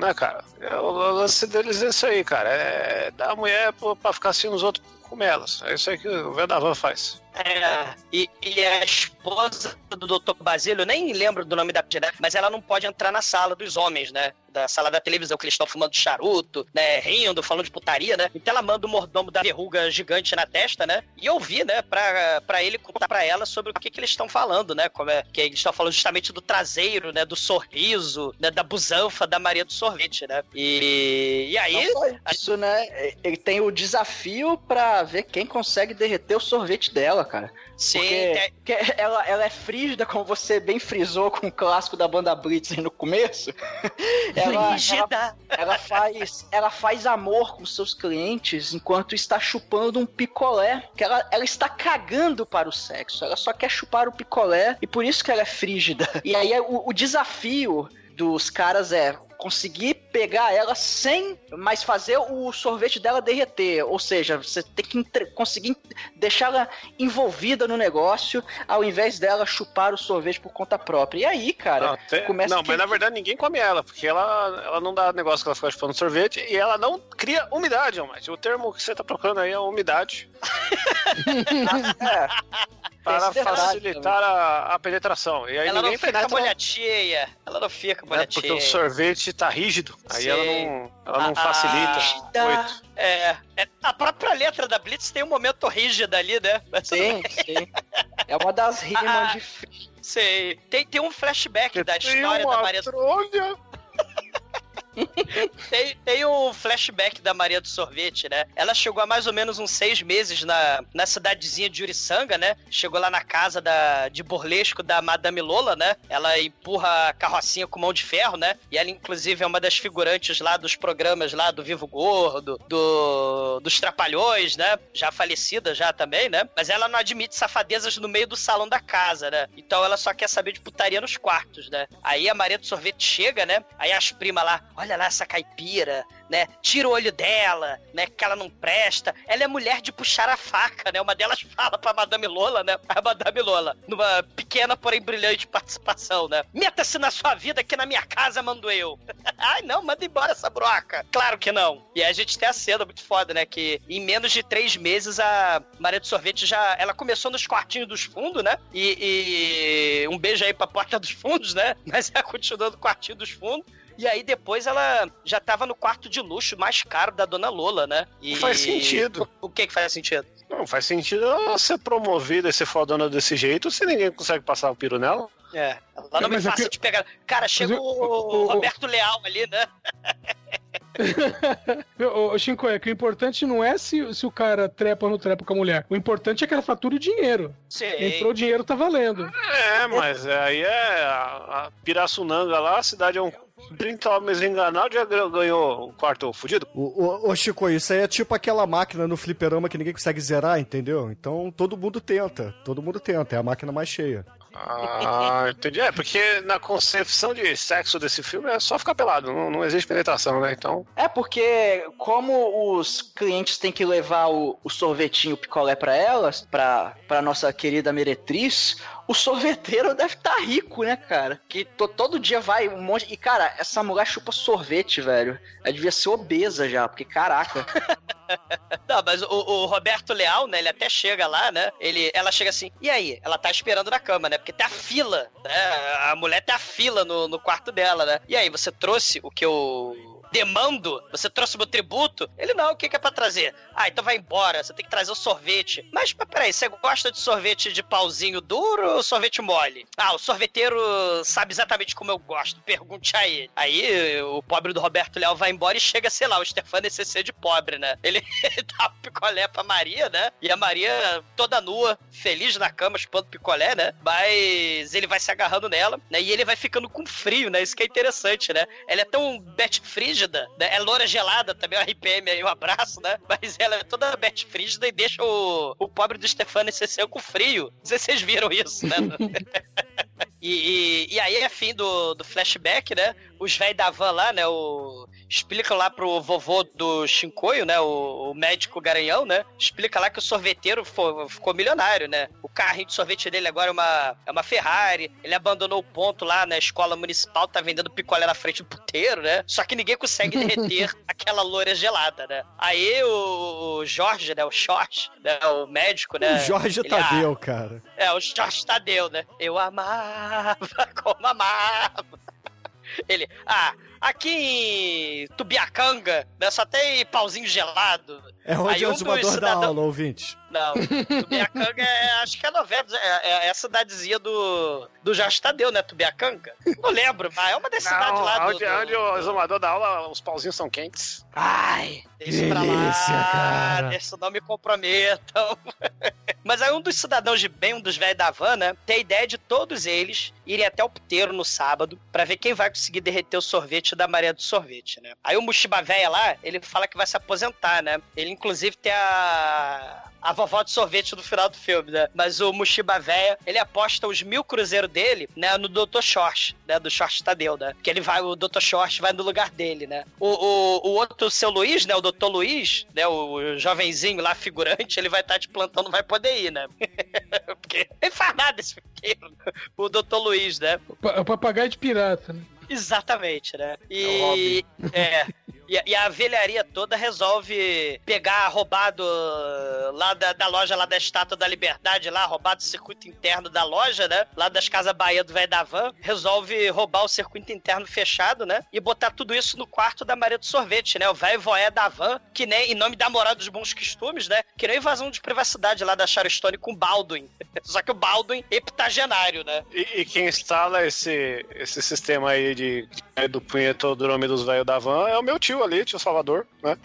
né, cara? É, o lance deles é isso aí, cara, é dar a mulher pra, pra ficar assim nos outros com elas. É isso aí que o velho da van faz. É, e, e a esposa do Dr. Basílio, eu nem lembro do nome da né? mas ela não pode entrar na sala dos homens, né? Da sala da televisão, que eles estão fumando charuto, né? Rindo, falando de putaria, né? Então ela manda o mordomo da verruga gigante na testa, né? E ouvir, né? Pra, pra ele contar pra ela sobre o que, que eles estão falando, né? Como é que eles estão falando justamente do traseiro, né? Do sorriso, né? Da busanfa da Maria do Sorvete, né? E, e aí. Isso, né? Ele tem o desafio pra ver quem consegue derreter o sorvete dela, cara. Sim, Porque, tem- porque ela, ela é frígida, como você bem frisou com o clássico da banda Blitz aí no começo. Ela, Frígida. ela, ela faz, ela faz amor com seus clientes enquanto está chupando um picolé. Que ela, ela está cagando para o sexo. Ela só quer chupar o picolé e por isso que ela é frígida. E aí é o, o desafio dos caras é conseguir pegar ela sem mais fazer o sorvete dela derreter. Ou seja, você tem que entre- conseguir deixar ela envolvida no negócio ao invés dela chupar o sorvete por conta própria. E aí, cara, Não, tem- começa não que- mas na verdade ninguém come ela, porque ela, ela não dá negócio que ela fica chupando sorvete e ela não cria umidade, mas O termo que você tá procurando aí é umidade. É. Para detalhe facilitar a, a penetração. E aí Ela não ninguém fica penetra, molhatia. Ela não fica né, molhatia. porque o sorvete tá rígido. Aí Sim. ela não, ela não Ah, facilita ah, muito. É, é, a própria letra da Blitz tem um momento rígido ali, né? Mas Sim, sim. É uma das rimas Ah, de frio. Sei. Tem, tem um flashback da Tem história uma da Maria trolha. Tem, tem um flashback da Maria do Sorvete, né? Ela chegou há mais ou menos uns seis meses na, na cidadezinha de Uriçanga, né? Chegou lá na casa da, de burlesco da Madame Lola, né? Ela empurra a carrocinha com mão de ferro, né? E ela, inclusive, é uma das figurantes lá dos programas lá do Vivo Gordo, do, dos Trapalhões, né? Já falecida já também, né? Mas ela não admite safadezas no meio do salão da casa, né? Então ela só quer saber de putaria nos quartos, né? Aí a Maria do Sorvete chega, né? Aí as primas lá, olha lá essa caipira, né? Tira o olho dela, né? Que ela não presta. Ela é mulher de puxar a faca, né? Uma delas fala pra Madame Lola, né? A Madame Lola, numa pequena, porém brilhante participação, né? Meta-se na sua vida que na minha casa mando eu. Ai, não, manda embora essa broca. Claro que não. E aí a gente tem a cena muito foda, né? Que em menos de três meses a Maria do Sorvete já. Ela começou nos quartinhos dos fundos, né? E, e um beijo aí pra porta dos fundos, né? Mas ela continuou no quartinho dos fundos. E aí depois ela já tava no quarto de luxo mais caro da Dona Lola, né? E... Faz sentido. O, que que faz sentido? Não, faz sentido ela ser promovida e ser fodona desse jeito se ninguém consegue passar o piro nela. É. Ela não me é fácil que- de pegar. Cara, chega eu- o- o- Roberto Leal ali, né? Ô, ô, Shinko, é que o importante não é se, se o cara trepa ou não trepa com a mulher. O importante é que ela fatura o dinheiro. Sim. Entrou o dinheiro, tá valendo. É, mas aí é a, a Pirassunanga lá, a cidade é um 30 homens enganados, já ganhou- ganhou o quarto fudido. O, o, ô, Chico, isso aí é tipo aquela máquina no fliperama que ninguém consegue zerar, entendeu? Então todo mundo tenta, todo mundo tenta, é a máquina mais cheia. Ah, entendi. É, porque na concepção de sexo desse filme é só ficar pelado, não, não existe penetração, né? Então. É porque, como os clientes têm que levar o, o sorvetinho, picolé pra elas, pra, pra nossa querida meretriz, o sorveteiro deve estar rico, né, cara? Que to- todo dia vai um monte. E, cara, essa mulher chupa sorvete, velho. Ela devia ser obesa já, porque, caraca. Não, mas o, o Roberto Leal, né? Ele até chega lá, né? Ele, ela chega assim, e aí? Ela tá esperando na cama, né? Porque tem a fila, né? A mulher tem a fila no, no quarto dela, né? E aí, você trouxe o que eu demando? Você trouxe meu tributo? Ele, não, o que, é pra trazer? Ah, então vai embora, você tem que trazer o sorvete. Mas, mas peraí, você gosta de sorvete de pauzinho duro ou sorvete mole? Ah, o sorveteiro sabe exatamente como eu gosto, pergunte a ele. Aí, o pobre do Roberto Leal vai embora e chega, sei lá, o Stefano ECC de pobre, né? Ele dá picolé pra Maria, né? E a Maria toda nua, feliz na cama, chupando picolé, né? Mas ele vai se agarrando nela, né? E ele vai ficando com frio, né? Isso que é interessante, né? Ela é tão bet frígida, né? É loura gelada também, o RPM aí, um abraço, né? Mas ela é toda bet frígida e deixa o, o pobre do Stefano ECC com frio. Vocês viram isso, né? E, e, e aí é fim do, do flashback, né? Os velhos da van lá, né? O, explicam lá pro vovô do Shinkoio, né? O, o médico garanhão, né? Explica lá que o sorveteiro ficou milionário, né? O carrinho de sorvete dele agora é uma, é uma Ferrari. Ele abandonou o ponto lá na escola municipal, tá vendendo picolé na frente do puteiro, né? Só que ninguém consegue derreter aquela loira gelada, né? Aí o, o Jorge, né? O Short, né? O médico, né? o Jorge ele, ah, Tadeu, cara. é, o Jorge Tadeu, né? Eu amava como amava. Ele, ah, aqui em Tubiacanga, né, só tem pauzinho gelado. É onde Aí é o um dos exumador da cidadão- aula, ouvinte. Não, Tubiacanga é, acho que é novela, é, é, é a cidadezinha do, do Jorge Tadeu, né, Tubiacanga? Não lembro, mas é uma das cidades lá do... onde, do- onde o exumador da aula, os pauzinhos são quentes. Ai, deixa pra lá, Delícia, cara. deixa não me comprometam. Mas aí um dos cidadãos de bem, um dos velhos da van, né, tem a ideia de todos eles irem até o puteiro no sábado pra ver quem vai conseguir derreter o sorvete da Maria do Sorvete, né. Aí o Mushiba Véia lá, ele fala que vai se aposentar, né. Ele inclusive tem a... A vovó de sorvete no final do filme, né? Mas o Mushiba Véia, ele aposta os mil cruzeiros dele, né? No Dr. Short, né? Do Short Tadeu, né? Que ele vai, o Dr. Short vai no lugar dele, né? O, o, o outro, o seu Luiz, né? O Dr. Luiz, né? O jovenzinho lá, figurante, ele vai estar de plantão, não vai poder ir, né? Porque ele faz nada esse filme. O Dr. Luiz, né? Pa- O papagaio de pirata, né? Exatamente, né? É E. É. E, a- e a velharia toda resolve pegar roubado lá da, da loja, lá da Estátua da Liberdade, lá, roubado o circuito interno da loja, né? Lá das Casas Bahia do Velho da Van. Resolve roubar o circuito interno fechado, né? E botar tudo isso no quarto da Maria do Sorvete, né? O velho voé da van, que nem, em nome da moral dos bons costumes, né? Que nem invasão de privacidade lá da Sharon Stone com Baldwin. Só que o Baldwin heptagenário, né? E, e quem instala esse, esse sistema aí de velho do punhetodrome dos velhos da van é o meu tio ali, tio Salvador, né?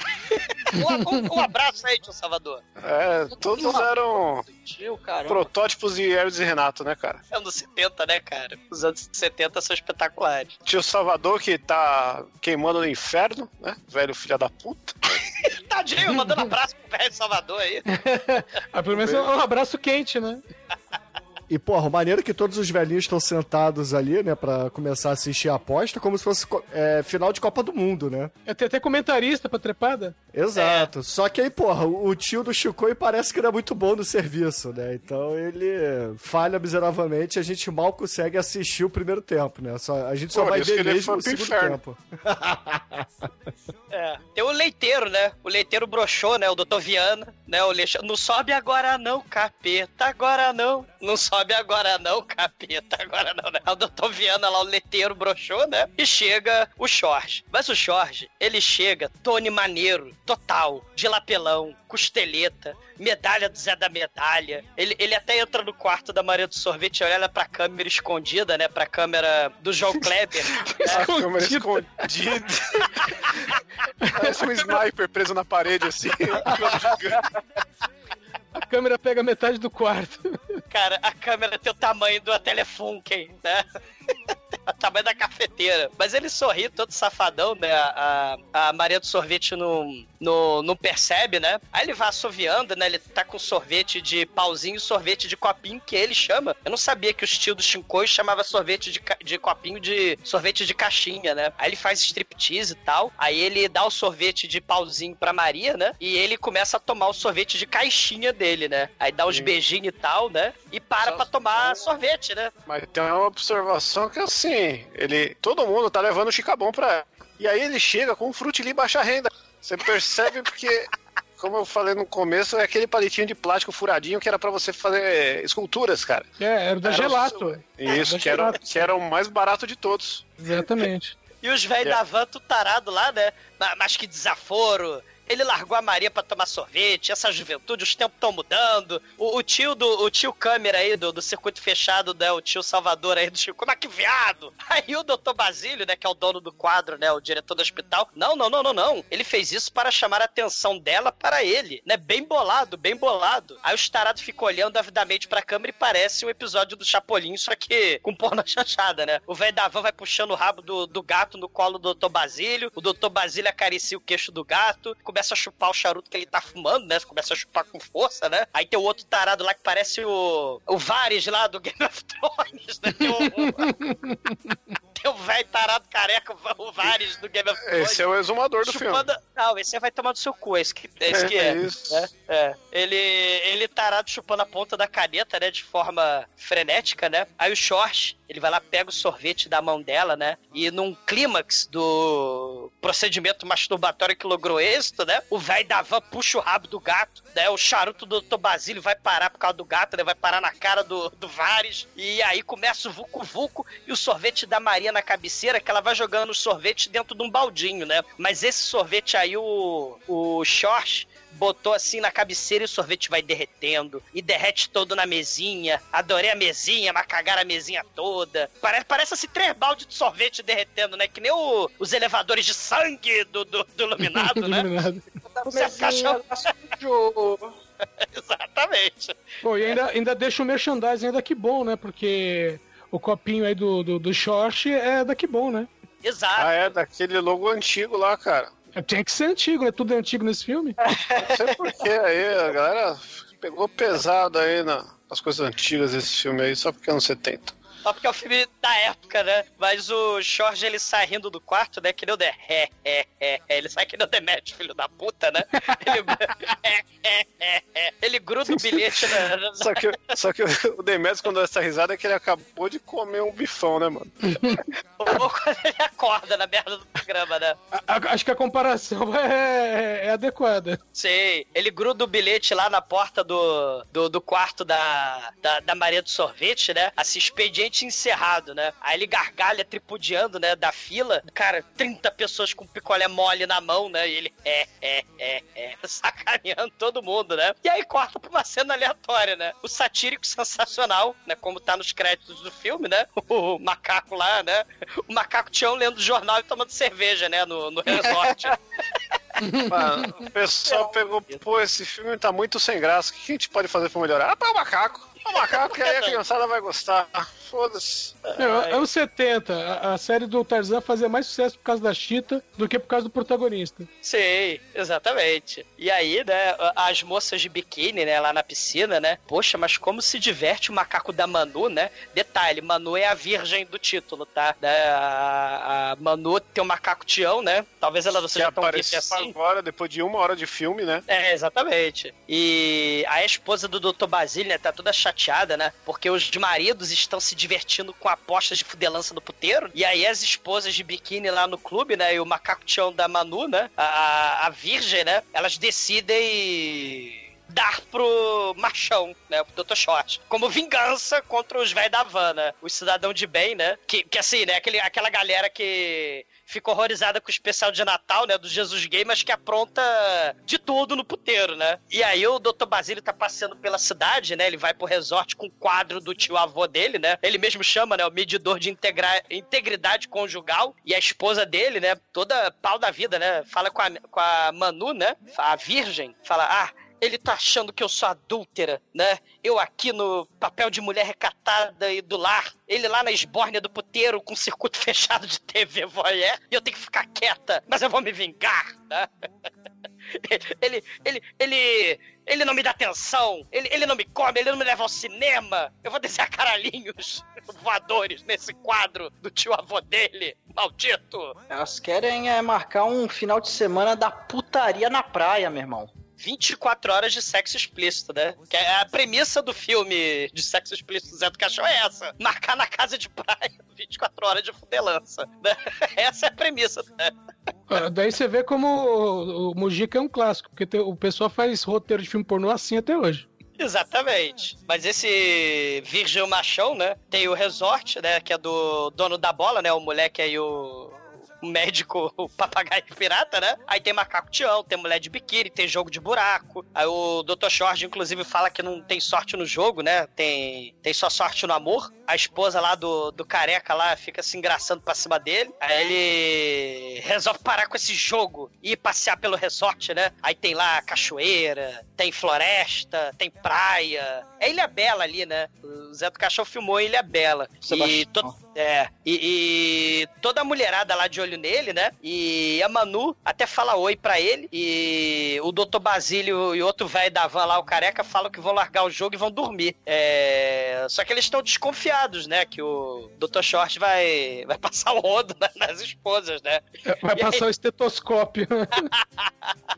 Um, um- um abraço aí, tio Salvador. É, todos eram Tio, protótipos de Hermes e Renato, né, cara? Anos 70, né, cara? Os anos 70 são espetaculares. Tio Salvador que tá queimando no inferno, né? Velho filho da puta. Tadinho, mandando abraço pro velho Salvador aí. Ah, pelo menos é um abraço quente, né? E, porra, o maneiro é que todos os velhinhos estão sentados ali, né, pra começar a assistir a aposta, como se fosse é, final de Copa do Mundo, né? É, Tem até comentarista pra trepada. Exato. Só que aí, porra, o tio do Chicoio parece que não é muito bom no serviço, né? Então ele falha miseravelmente e a gente mal consegue assistir o primeiro tempo, né? Só, a gente só Por vai ver ele mesmo no segundo inferno. tempo. É. Tem o leiteiro, né? O leiteiro broxou, né? O doutor Viana, né? O Lex... Não sobe agora não, capeta, agora não. Não sobe agora não, capeta, agora não, né? O doutor Viana lá, o leiteiro broxou, né? E chega o Jorge. Mas o Jorge, ele chega, Tony Maneiro, total, de lapelão, costeleta, medalha do Zé da Medalha. Ele, ele até entra no quarto da Maria do Sorvete e olha pra câmera escondida, né? Pra câmera do João Kleber. A câmera escondida. Parece um sniper preso na parede, assim. A câmera pega metade do quarto. Cara, a câmera tem o tamanho do Telefunken, né? Tamanho da cafeteira. Mas ele sorri todo safadão, né? A, a Maria do Sorvete não, não, não percebe, né? Aí ele vai assoviando, né? Ele tá com sorvete de pauzinho e sorvete de copinho, que ele chama. Eu não sabia que o tio do Shinkoi chamava sorvete de, de copinho de sorvete de caixinha, né? Aí ele faz striptease e tal. Aí ele dá o sorvete de pauzinho pra Maria, né? E ele começa a tomar o sorvete de caixinha dele, né? Aí dá uns beijinhos e tal, né? E para pra tomar sorvete, né? Mas tem uma observação que assim, ele. Todo mundo tá levando o chicabão pra ela. E aí ele chega com um frutili baixa renda. Você percebe porque. Como eu falei no começo, é aquele palitinho de plástico furadinho que era pra você fazer esculturas, cara. É, era o da Era o Gelato. Isso, Da que era, Gelato. que era o mais barato de todos. Exatamente. E os velhos É. da van, tudo tarado lá, né? Ma- Mas que desaforo. Ele largou a Maria pra tomar sorvete, essa juventude, os tempos estão mudando. O, o tio do o tio câmera aí do, do circuito fechado, né? O tio Salvador aí do Chico, mas que viado! Aí o doutor Basílio, né? Que é o dono do quadro, né? O diretor do hospital. Não, não, não, não, não. Ele fez isso para chamar a atenção dela para ele, né? Bem bolado, bem bolado. Aí os tarados ficam olhando avidamente pra câmera e parece um episódio do Chapolin, só que com porno chanchada, né? O velho da van vai puxando o rabo do, do gato no colo do doutor Basílio. O doutor Basílio acaricia o queixo do gato, começa a chupar o charuto que ele tá fumando, né? Começa a chupar com força, né? Aí tem o outro tarado lá que parece o. O Varys lá do Game of Thrones, né? Tem o. o velho tarado careca, o Varys do Game of Thrones. Esse é o exumador do filme. Chupando... Não, esse vai tomar do seu cu, esse que, esse que é. É isso. né? É. Ele, ele tarado chupando a ponta da caneta, né? De forma frenética, né? Aí o Short, ele vai lá, pega o sorvete da mão dela, né? E num clímax do procedimento masturbatório que logrou êxito, né? O velho da van puxa o rabo do gato, né? O charuto do Dr. Basílio vai parar por causa do gato, né? Vai parar na cara do, do Vares. E aí começa o vucu-vucu e o sorvete da Maria na cabeceira, que ela vai jogando o sorvete dentro de um baldinho, né? Mas esse sorvete aí, o, o Short botou assim na cabeceira e o sorvete vai derretendo. E derrete todo na mesinha. Adorei a mesinha, mas cagaram a mesinha toda. Parece, parece assim três baldes de sorvete derretendo, né? Que nem o- os elevadores de sangue do, do, do iluminado, né? Iluminado. Caixão- Exatamente. Pô, e ainda, ainda deixa o merchandising ainda que bom, né? Porque o copinho aí do, do, do short é daqui bom, né? Exato. Ah, é, daquele logo antigo lá, cara. É, Tinha que ser antigo, né? Tudo é antigo nesse filme. Não sei porquê aí, a galera pegou pesado aí na- nas coisas antigas desse filme aí, só porque é anos 70. Só porque é o filme da época, né? Mas o Jorge, ele sai rindo do quarto, né? Que nem o The... É, é, é, é. Ele sai que nem o Demet, filho da puta, né? Ele, é, é, é, é. ele gruda o bilhete na... na- Só que, só que o Demetrius, quando dá essa risada, é que ele acabou de comer um bifão, né, mano? Ou quando ele acorda na merda do programa, né? A- a- acho que a comparação é, é adequada. Sei. Ele gruda o bilhete lá na porta do, do, do quarto da, da, da Maria do Sorvete, né? Assim, expediente encerrado, né? Aí ele gargalha tripudiando, né? Da fila. Cara, 30 pessoas com picolé mole na mão, né? E ele é, é, é, é. Sacaneando todo mundo, né? E aí corta pra uma cena aleatória, né? O satírico sensacional, né? Como tá nos créditos do filme, né? O macaco lá, né? o macaco Tião lendo jornal e tomando cerveja, né? No, no resort. Mano, o pessoal pegou, pô, esse filme tá muito sem graça. O que a gente pode fazer pra melhorar? Ah, o macaco. O macaco que aí a criançada vai gostar. Foda-se. É os 70. A, a série do Tarzan fazia mais sucesso por causa da Chita do que por causa do protagonista. Sim, exatamente. E aí, né, as moças de biquíni, né, lá na piscina, né? Poxa, mas como se diverte o macaco da Manu, né? Detalhe, Manu é a virgem do título, tá? A, a Manu tem o macaco Tião, né? Talvez ela não Que seja tão hippie assim. agora, depois de uma hora de filme, né? É, exatamente. E a esposa do Dr. Basílio, né, tá toda chateada, né? Porque os maridos estão se divertindo com apostas de fudelança no puteiro. E aí as esposas de biquíni lá no clube, né? E o macaco da Manu, né? A, a- virgem, né? Elas decidem dar pro machão, né, pro Dr. Short, como vingança contra os velhos da Havana, os cidadão de bem, né, que, que assim, né, aquele, aquela galera que fica horrorizada com o especial de Natal, né, do Jesus Gay, mas que apronta de tudo no puteiro, né. E aí o Dr. Basílio tá passeando pela cidade, né, ele vai pro resort com o quadro do tio avô dele, né, ele mesmo chama, né, o medidor de integra- integridade conjugal, e a esposa dele, né, toda pau da vida, né, fala com a, com a Manu, né, a virgem, fala, ah, ele tá achando que eu sou adúltera, né? Eu aqui no papel de mulher recatada e do lar. Ele lá na esbórnia do puteiro com circuito fechado de TV voyeur. E eu tenho que ficar quieta, mas eu vou me vingar, né? Ele, ele, ele, ele não me dá atenção, ele, ele não me come, ele não me leva ao cinema. Eu vou desenhar caralhinhos voadores nesse quadro do tio avô dele, maldito. Elas querem é, marcar um final de semana da putaria na praia, meu irmão. 24 horas de sexo explícito, né? Que é a premissa do filme de sexo explícito do Zé do Caixão é essa. Marcar na casa de praia 24 horas de fudelança. né? Essa é a premissa. Né? Daí você vê como o, o Mujica é um clássico, porque o pessoal faz roteiro de filme pornô assim até hoje. Exatamente. Mas esse Virgil Machão, né? Tem o resort, né? Que é do dono da bola, né? O moleque aí, o. médico, o papagaio pirata, né? Aí tem macaco tião, tem mulher de biquíni, tem jogo de buraco. Aí o Dr. Short, inclusive, fala que não tem sorte no jogo, né? Tem, tem só sorte no amor. A esposa lá do, do careca lá fica se engraçando pra cima dele. Aí ele resolve parar com esse jogo e ir passear pelo resort, né? Aí tem lá cachoeira, tem floresta, tem praia. É Ilha Bela ali, né? O Zé do Caixão filmou Ilha Bela. E, to- é, e, e toda a mulherada lá de olho nele, né? E a Manu até fala oi pra ele. E o Dr. Basílio e outro velho da van lá, o careca, falam que vão largar o jogo e vão dormir. É, Só que eles estão desconfiados, né? Que o Dr. Short vai, vai passar o rodo na- nas esposas, né? Vai E aí- passar o estetoscópio.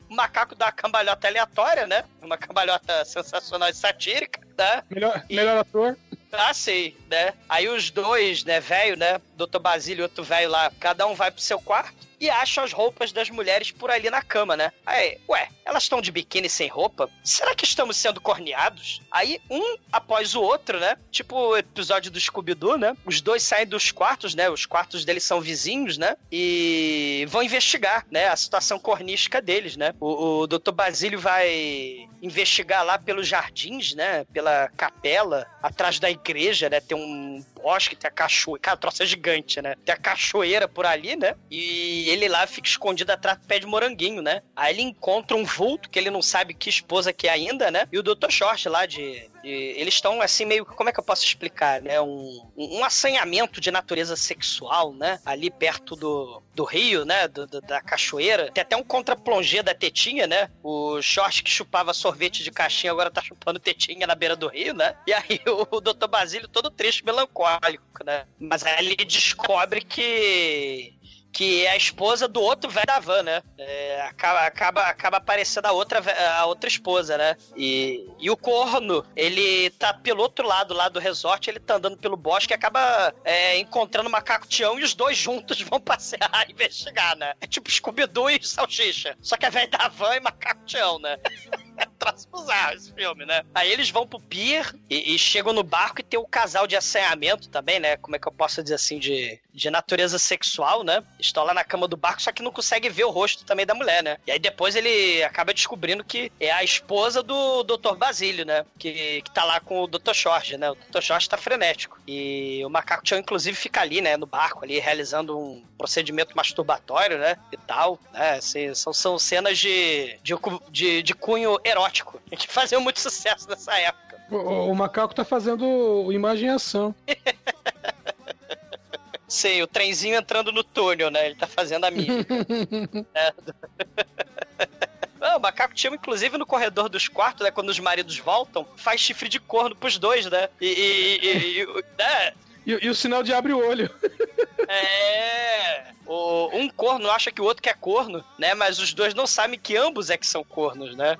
O macaco dá uma cambalhota aleatória, né? Uma cambalhota sensacional e satírica, né? melhor, melhor ator. Ah, sei, né? Aí os dois, né, velho, né? Doutor Basílio e outro velho lá, cada um vai pro seu quarto e as roupas das mulheres por ali na cama, né? Aí, ué, elas estão de biquíni sem roupa? Será que estamos sendo corneados? Aí, um após o outro, né? Tipo o episódio do Scooby-Doo, né? Os dois saem dos quartos, né? Os quartos deles são vizinhos, né? E vão investigar, né? A situação cornística deles, né? O, o Dr. Basílio vai investigar lá pelos jardins, né? Pela capela, atrás da igreja, né? Tem um bosque, tem a cachoeira. Cara, o troço é gigante, né? Tem a cachoeira por ali, né? E ele lá fica escondido atrás do pé de moranguinho, né? Aí ele encontra um vulto que ele não sabe que esposa que é ainda, né? E o Dr. Short lá de. eles estão assim, meio. Como é que eu posso explicar, né? Um, um assanhamento de natureza sexual, né? Ali perto do, do rio, né? Do- do- da cachoeira. Tem até um contra-plongé da tetinha, né? O Short que chupava sorvete de caixinha agora tá chupando tetinha na beira do rio, né? E aí o Dr. Basílio todo triste, melancólico, né? Mas aí ele descobre que que é a esposa do outro velho da van, né? É, acaba, acaba, acaba aparecendo a outra, a outra esposa, né? E, e o corno, ele tá pelo outro lado, lá do resort, ele tá andando pelo bosque e acaba é, encontrando o macaco Tião e os dois juntos vão passear e investigar, né? É tipo Scooby-Doo e Salsicha. Só que é velho da van e macaco Tião, né? troço bizarro esse filme, né? Aí eles vão pro pier e, e chegam no barco e tem o casal de assanhamento também, né? Como é que eu posso dizer assim, de, de natureza sexual, né? Estão lá na cama do barco, só que não consegue ver o rosto também da mulher, né? E aí depois ele acaba descobrindo que é a esposa do Dr. Basílio, né? Que, que tá lá com o Dr. Jorge, né? O Dr. Jorge tá frenético. E o Macaco Tchau, inclusive, fica ali, né? No barco ali, realizando um procedimento masturbatório, né? E tal, né? Assim, são, são cenas de, de, de, de cunho erótico, que faziam muito sucesso nessa época. O, o macaco tá fazendo imagem e ação. Sei, o trenzinho entrando no túnel, né? Ele tá fazendo a mímica. é. Ah, o macaco tinha, inclusive, no corredor dos quartos, né? Quando os maridos voltam, faz chifre de corno pros dois, né? E. e, e, e né? E, e, o sinal de abre o olho. É. O, um corno acha que o outro quer corno, né? Mas os dois não sabem que ambos é que são cornos, né?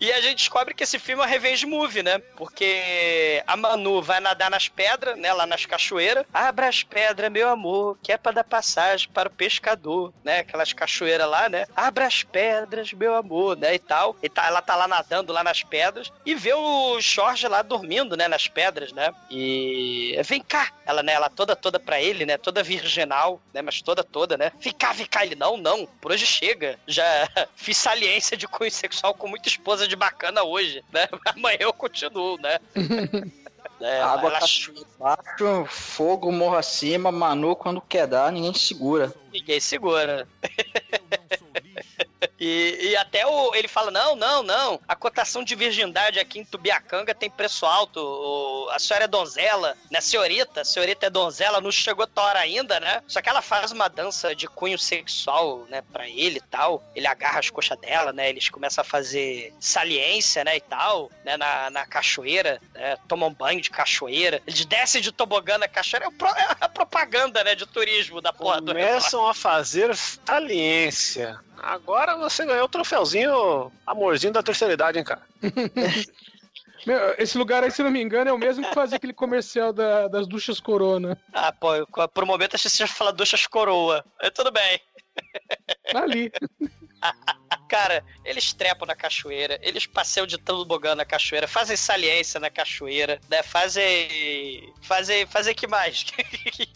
E a gente descobre que esse filme é um revenge movie, né? Porque a Manu vai nadar nas pedras, né? Lá nas cachoeiras. Abra as pedras, meu amor, que é pra dar passagem para o pescador, né? Aquelas cachoeiras lá, né? Abra as pedras, meu amor, né? E tal. E tá, ela tá lá nadando lá nas pedras e vê o Jorge lá dormindo, né? Nas pedras, né? E vem cá. Ela, né? Ela toda, toda pra ele, né? Toda virginal, né? Mas toda, toda, né? Vem cá, cá. Ele, não, não. Por hoje chega. Já fiz saliência de cunho sexual com muita esposa de bacana hoje, né? Amanhã eu continuo, né? É, Água ela... baixo, fogo morro acima, Manu quando quer dar, ninguém segura. Ninguém segura. E, e, até o, ele fala: não, não, não. A cotação de virgindade aqui em Tubiacanga tem preço alto. O, a senhora é donzela, né? Senhorita, a senhorita é donzela, não chegou tua hora ainda, né? Só que ela faz uma dança de cunho sexual, né, pra ele e tal. Ele agarra as coxas dela, né? Eles começam a fazer saliência, né, e tal, né, na, na cachoeira, né? Tomam banho de cachoeira. Eles descem de tobogã na cachoeira. É, o, é a propaganda, né, de turismo da porra Começam do Começam a fazer saliência. Agora você ganhou o troféuzinho amorzinho da terceira idade, hein, cara? Meu, esse lugar aí, se não me engano, é o mesmo que fazia aquele comercial da, das duchas Corona. Ah, pô, por um momento achei que você ia falar duchas coroa. É, tudo bem. Ali. Cara, eles trepam na cachoeira, eles passeiam de tobogã na cachoeira, fazem saliência na cachoeira, né? Fazem. Fazem. Fazem que mais? que,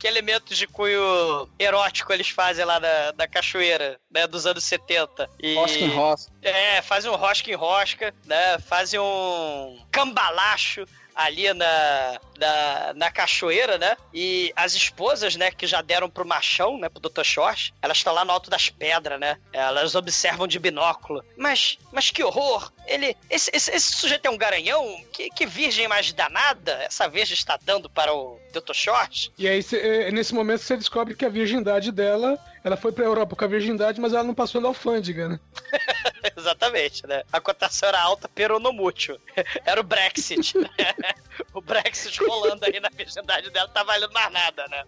que, elementos de cunho erótico eles fazem lá na, na cachoeira, né? Dos anos 70. E, rosca em rosca. É, fazem um rosca em rosca, né? Fazem um cambalacho ali na, na, na cachoeira, né? E as esposas, né, que já deram pro machão, né, pro Dr. Short, elas estão lá no alto das pedras, né? Elas observam de binóculo. Mas, mas que horror! Ele, esse, esse, esse sujeito é um garanhão? Que, que virgem mais danada essa virgem está dando para o Dr. Short? E aí, cê, é, nesse momento, você descobre que a virgindade dela ela foi pra Europa com a virgindade, mas ela não passou na alfândega, né? Exatamente, né? A cotação era alta peronomútil. Era o Brexit. Né? o Brexit rolando aí na virgindade dela tá valendo mais nada, né?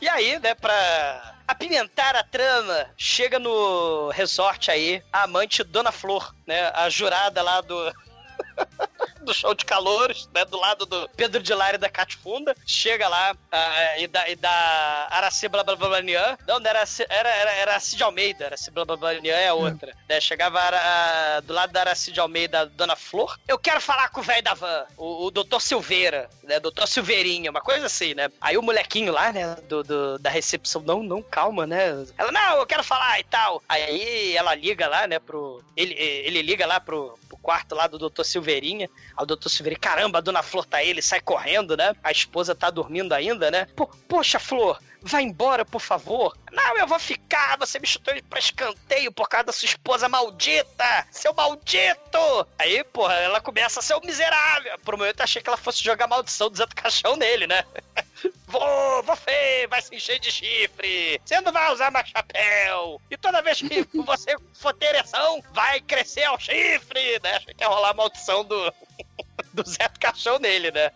E aí, né, pra apimentar a trama, chega no resort aí a amante Dona Flor, né? A jurada lá do. do show de calores, né? Do lado do Pedro de Lara e da Catifunda. Chega lá uh, e, da, e da Araci Blablabanian. Não, não era, era, era, era Cid Almeida. Araci Blablabanian é outra. Hum. Né, chegava a, a, do lado da Araci de Almeida, a Dona Flor. Eu quero falar com o velho da van, o, o Doutor Silveira, né? Doutor Silveirinho, uma coisa assim, né? Aí o molequinho lá, né? Do, do, da recepção, não, não, calma, né? Ela, não, eu quero falar e tal. Aí ela liga lá, né, pro. Ele, ele liga lá pro quarto lá do Doutor Silveirinha. Aí o Doutor Silveirinha, caramba, a Dona Flor tá aí, ele sai correndo, né? A esposa tá dormindo ainda, né? Poxa, Flor, vai embora, por favor. Não, eu vou ficar, você me chutou pra escanteio por causa da sua esposa maldita! Seu maldito! Aí, porra, ela começa a ser um miserável. Por um momento achei que ela fosse jogar maldição do Zé do Caixão nele, né? Vou, você vai se encher de chifre. Você não vai usar mais chapéu. E toda vez que você for ter ereção, vai crescer ao chifre, né? Achei que ia rolar a maldição do, do Zé do Caixão nele, né?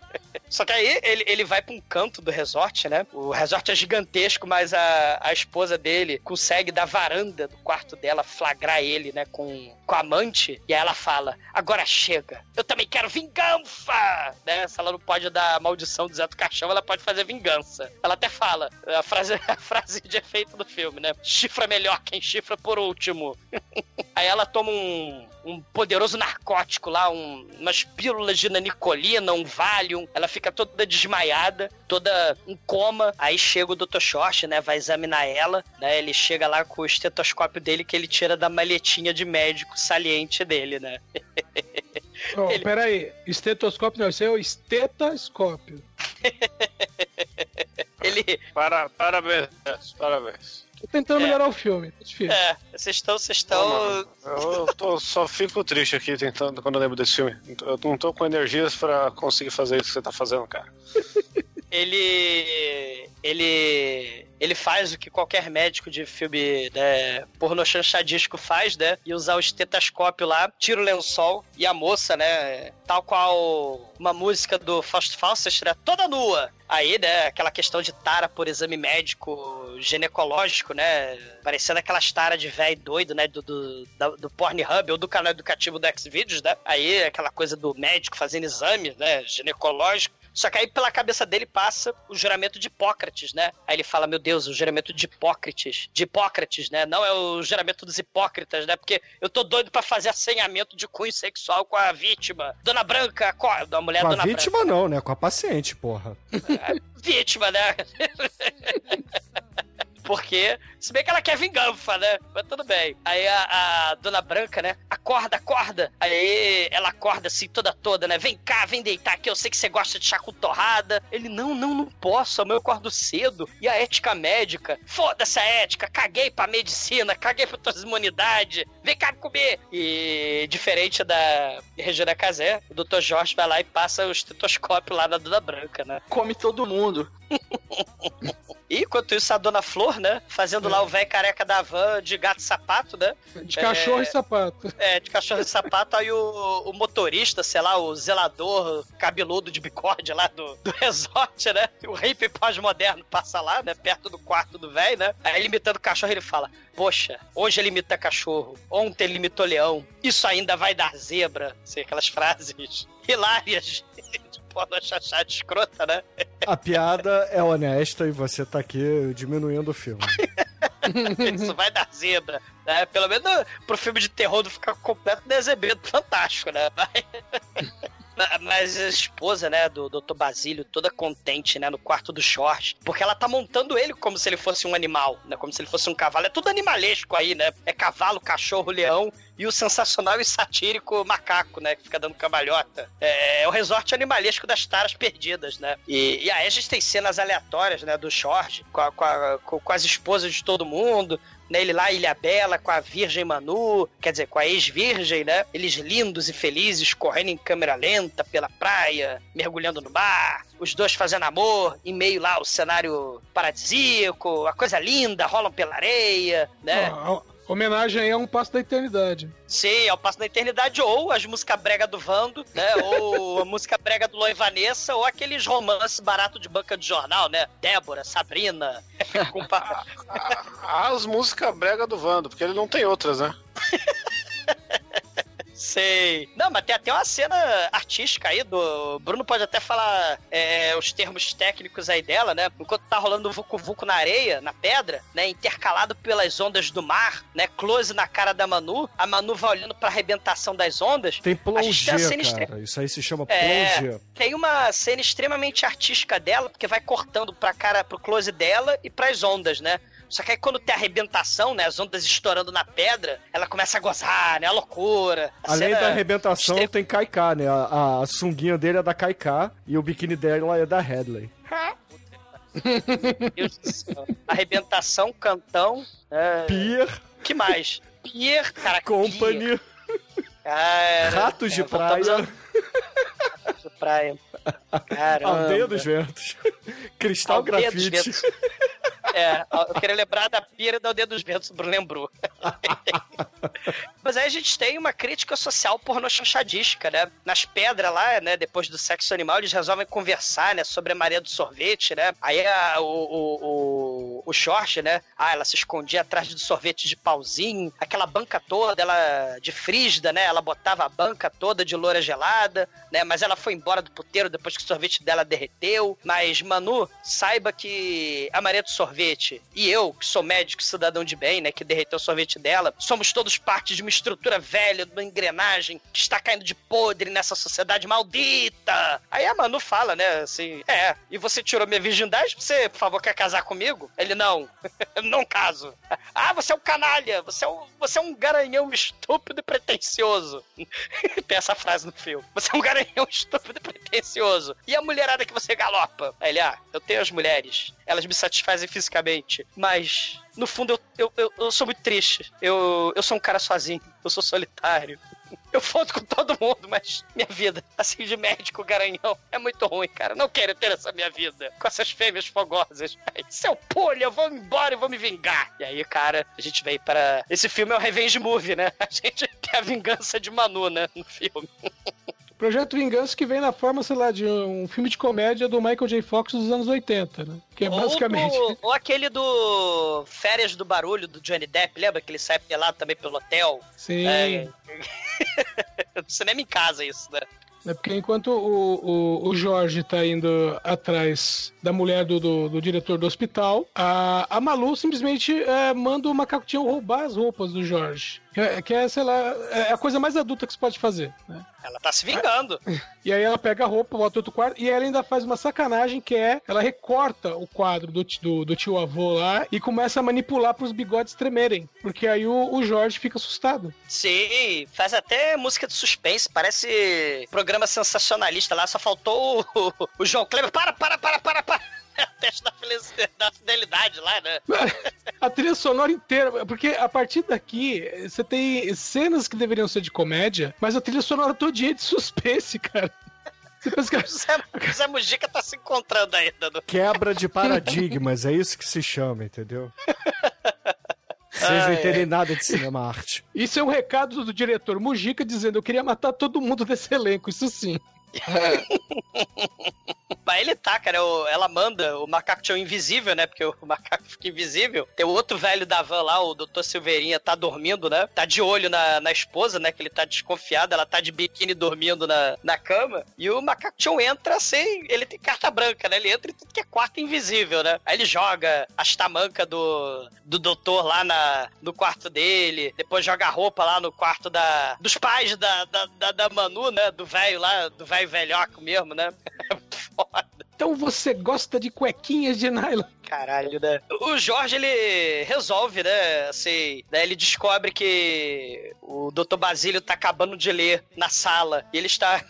Só que aí ele, ele vai pra um canto do resort, né? O resort é gigantesco, mas a, a esposa dele consegue da varanda do quarto dela flagrar ele, né? Com, com a amante. E aí ela fala: Agora chega, eu também quero vingança! Né? Se ela não pode dar a maldição do Zé do Caixão, ela pode fazer vingança. Ela até fala, a frase, a frase de efeito do filme, né? Chifra melhor quem chifra por último. aí ela toma um, um poderoso narcótico lá, um, umas pílulas de nanicolina, um Valium. Ela fica toda desmaiada, toda em coma. Aí chega o Dr. Short, né? Vai examinar ela, né? Ele chega lá com o estetoscópio dele que ele tira da maletinha de médico saliente dele, né? Oh, Ele- Peraí, estetoscópio não, isso é o estetoscópio. Ele. Para, parabéns, parabéns. Tô tentando É. melhorar o filme. É difícil. É, vocês estão, vocês estão. Eu tô- só fico triste aqui tentando quando eu lembro desse filme. Eu não tô com energias pra conseguir fazer isso que você tá fazendo, cara. Ele ele ele faz o que qualquer médico de filme né, chanchadisco faz, né? E usar o estetoscópio lá, tira o lençol e a moça, né? Tal qual uma música do Fausto Fawcett, né? Toda nua. Aí, né, aquela questão de tara por exame médico ginecológico, né? Parecendo aquelas taras de velho doido, né? Do, do, do Pornhub ou do canal educativo do Xvideos, né? Aí, aquela coisa do médico fazendo exame, né? Ginecológico. Só que aí pela cabeça dele passa o juramento de Hipócrates, né? Aí ele fala, meu Deus, o juramento de Hipócrates. De Hipócrates, né? Não é o juramento dos hipócritas, né? Porque eu tô doido pra fazer assanhamento de cunho sexual com a vítima. Dona Branca, co- da mulher Com a Dona vítima não, né? Com a paciente, porra. Branca. Vítima, né? Porque, se bem que ela quer vingança, né? Mas tudo bem. Aí a, a Dona Branca, né? Acorda, acorda. Aí ela acorda assim, toda toda, né? Vem cá, vem deitar aqui. Eu sei que você gosta de chá com torrada. Ele, não, não, não posso. Amanhã eu acordo cedo. E a ética médica? Foda-se a ética. Caguei pra medicina. Caguei pra tuas imunidades. Vem cá me comer. E diferente da Regina Casé, o Dr. Jorge vai lá e passa o estetoscópio lá na Dona Branca, né? Come todo mundo. E enquanto isso, a Dona Flor, né? Fazendo lá o velho careca da van de gato e sapato, né? De cachorro É, e sapato. É, de cachorro e sapato, aí o, o motorista, sei lá, o zelador cabeludo de bigode lá do, do resort, né? O hippie pós-moderno passa lá, né? Perto do quarto do velho, né? Aí ele imitando o cachorro, ele fala: Poxa, hoje ele imita cachorro, ontem ele imitou leão, isso ainda vai dar zebra. Sei, aquelas frases hilárias de porra chachada escrota, né? A piada é honesta e você tá aqui diminuindo o filme. Isso vai dar zebra, né? Pelo menos pro filme de terror não ficar completo desebedo fantástico, né? Mas... Mas a esposa, né, do Dr. Basílio, toda contente, né, no quarto do short, porque ela tá montando ele como se ele fosse um animal, né, como se ele fosse um cavalo. É tudo animalesco aí, né? É cavalo, cachorro, leão e o sensacional e satírico macaco, né, que fica dando cambalhota. É, é o resort animalesco das taras perdidas, né? E, e aí a gente tem cenas aleatórias, né, do short, com, a- com, a- com- as esposas de todo mundo, né, ele lá, Ilha Bela, com a Virgem Manu, quer dizer, com a ex-virgem, né? Eles lindos e felizes, correndo em câmera lenta pela praia, mergulhando no mar, os dois fazendo amor, em meio lá o cenário paradisíaco, a coisa linda, rolam pela areia, né? Ó, a homenagem aí é um passo da eternidade. Sim, é o Passo da Eternidade, ou as músicas brega do Vando, né? Ou a música brega do Loi Vanessa, ou aqueles romances barato de banca de jornal, né? Débora, Sabrina. As músicas brega do Vando, porque ele não tem outras, né? Sei. Não, mas tem até uma cena artística aí do. Bruno pode até falar é, os termos técnicos aí dela, né? Enquanto tá rolando o Vucu Vucu na areia, na pedra, né? Intercalado pelas ondas do mar, né? Close na cara da Manu. A Manu vai olhando pra arrebentação das ondas. Tem tem plongé, extre- cara. Isso aí se chama É. plongé. Tem uma cena extremamente artística dela, porque vai cortando pra cara, pro close dela e pras ondas, né? Só que aí quando tem arrebentação, né? As ondas estourando na pedra, ela começa a gozar, né? A loucura. A Além da arrebentação, extre- tem Kaiká, né? A, a sunguinha dele é da Kaiká e o biquíni dela é da Headley. Meu Deus do céu. Arrebentação, cantão. É... Pier, que mais? Pier, cara. Company, Pier, cara, Ratos de é, Praia, Ratos de praia. Caramba. Aldeia dos Ventos, Cristal Aldeia dos Grafite. Ventos. É, eu queria lembrar da pira da Aldeia dos Ventos, o Bruno lembrou. Mas aí a gente tem uma crítica social pornochanchadística, né? Nas pedras lá, né? Depois do sexo animal, eles resolvem conversar, né? Sobre a Maria do Sorvete, né? Aí a, o, o, o, o Jorge, né? Ah, ela se escondia atrás de sorvete de pauzinho. Aquela banca toda, ela de frígida, né? Ela botava a banca toda de loura gelada, né? Mas ela foi embora do puteiro depois que o sorvete dela derreteu. Mas, Manu, saiba que a Maria do Sorvete e eu, que sou médico cidadão de bem, né? Que derreteu o sorvete dela, somos todos parte de uma estrutura velha, de uma engrenagem que está caindo de podre nessa sociedade maldita. Aí a Manu fala, né? Assim, é, e você tirou minha virgindade? Você, por favor, quer casar comigo? Ele, não, não caso. Ah, você é um canalha, você é um, você é um garanhão estúpido e pretencioso. Tem essa frase no filme. Você é um garanhão estúpido e pretencioso. E a mulherada que você galopa? Aí ele, ah, eu tenho as mulheres. Elas me satisfazem fisicamente. Mas, no fundo, eu, eu, eu, sou muito triste. Eu, eu sou um cara sozinho. Eu sou solitário. Eu foto com todo mundo, mas minha vida, assim, de médico garanhão, é muito ruim, cara. Não quero ter essa minha vida com essas fêmeas fogosas. Seu polho, eu vou embora e vou me vingar. E aí, cara, a gente veio para. Esse filme é o Revenge Movie, né? A gente tem a vingança de Manu, né? No filme. Projeto Vingança que vem na forma, sei lá, de um filme de comédia do Michael J. Fox dos anos 80, né? Que é Ou basicamente. do- ou aquele do Férias do Barulho, do Johnny Depp, lembra que ele sai pelado também pelo hotel? Sim. É. No cinema em casa, isso, né? É porque enquanto o, o, o Jorge tá indo atrás da mulher do, do, do diretor do hospital, a, a Malu simplesmente é, manda o macaco roubar as roupas do Jorge. Que é, que é, sei lá, é a coisa mais adulta que se pode fazer, né? Ela tá se vingando. E aí ela pega a roupa, bota outro quadro, e ela ainda faz uma sacanagem que é, ela recorta o quadro do, do, do tio avô lá e começa a manipular pros bigodes tremerem. Porque aí o, o Jorge fica assustado. Sim, faz até música de suspense, parece programa sensacionalista lá, só faltou o, o João Kleber. Para, para, para, para, para! É o teste da, fidelidade lá, né? A trilha sonora inteira, porque a partir daqui você tem cenas que deveriam ser de comédia, mas a trilha sonora todinha é de suspense, cara. Você pensa que O Zé, Mujica tá se encontrando ainda. No... Quebra de paradigmas, é isso que se chama, entendeu? Vocês não entendem nada de cinema arte. Isso é um recado do diretor Mujica dizendo: eu queria matar todo mundo desse elenco, isso sim. Mas ele tá, cara. o- ela manda o macaco invisível, né? Porque o macaco fica invisível. Tem o outro velho da van lá, o Dr. Silveirinha, tá dormindo, né? Tá de olho na, na esposa, né? Que ele tá desconfiado. Ela tá de biquíni dormindo na, na cama. E o macaco tio entra sem. Ele tem carta branca, né? Ele entra em tudo que é quarto invisível, né? Aí ele joga as tamancas do, do doutor lá na, no quarto dele. Depois joga a roupa lá no quarto da, dos pais da, da, da, da Manu, né? Do velho lá, do velho velhoco mesmo, né? Foda. Então você gosta de cuequinhas de nylon? Caralho, né? O Jorge, ele resolve, né? Assim, né? ele descobre que o Dr. Basílio tá acabando de ler na sala e ele está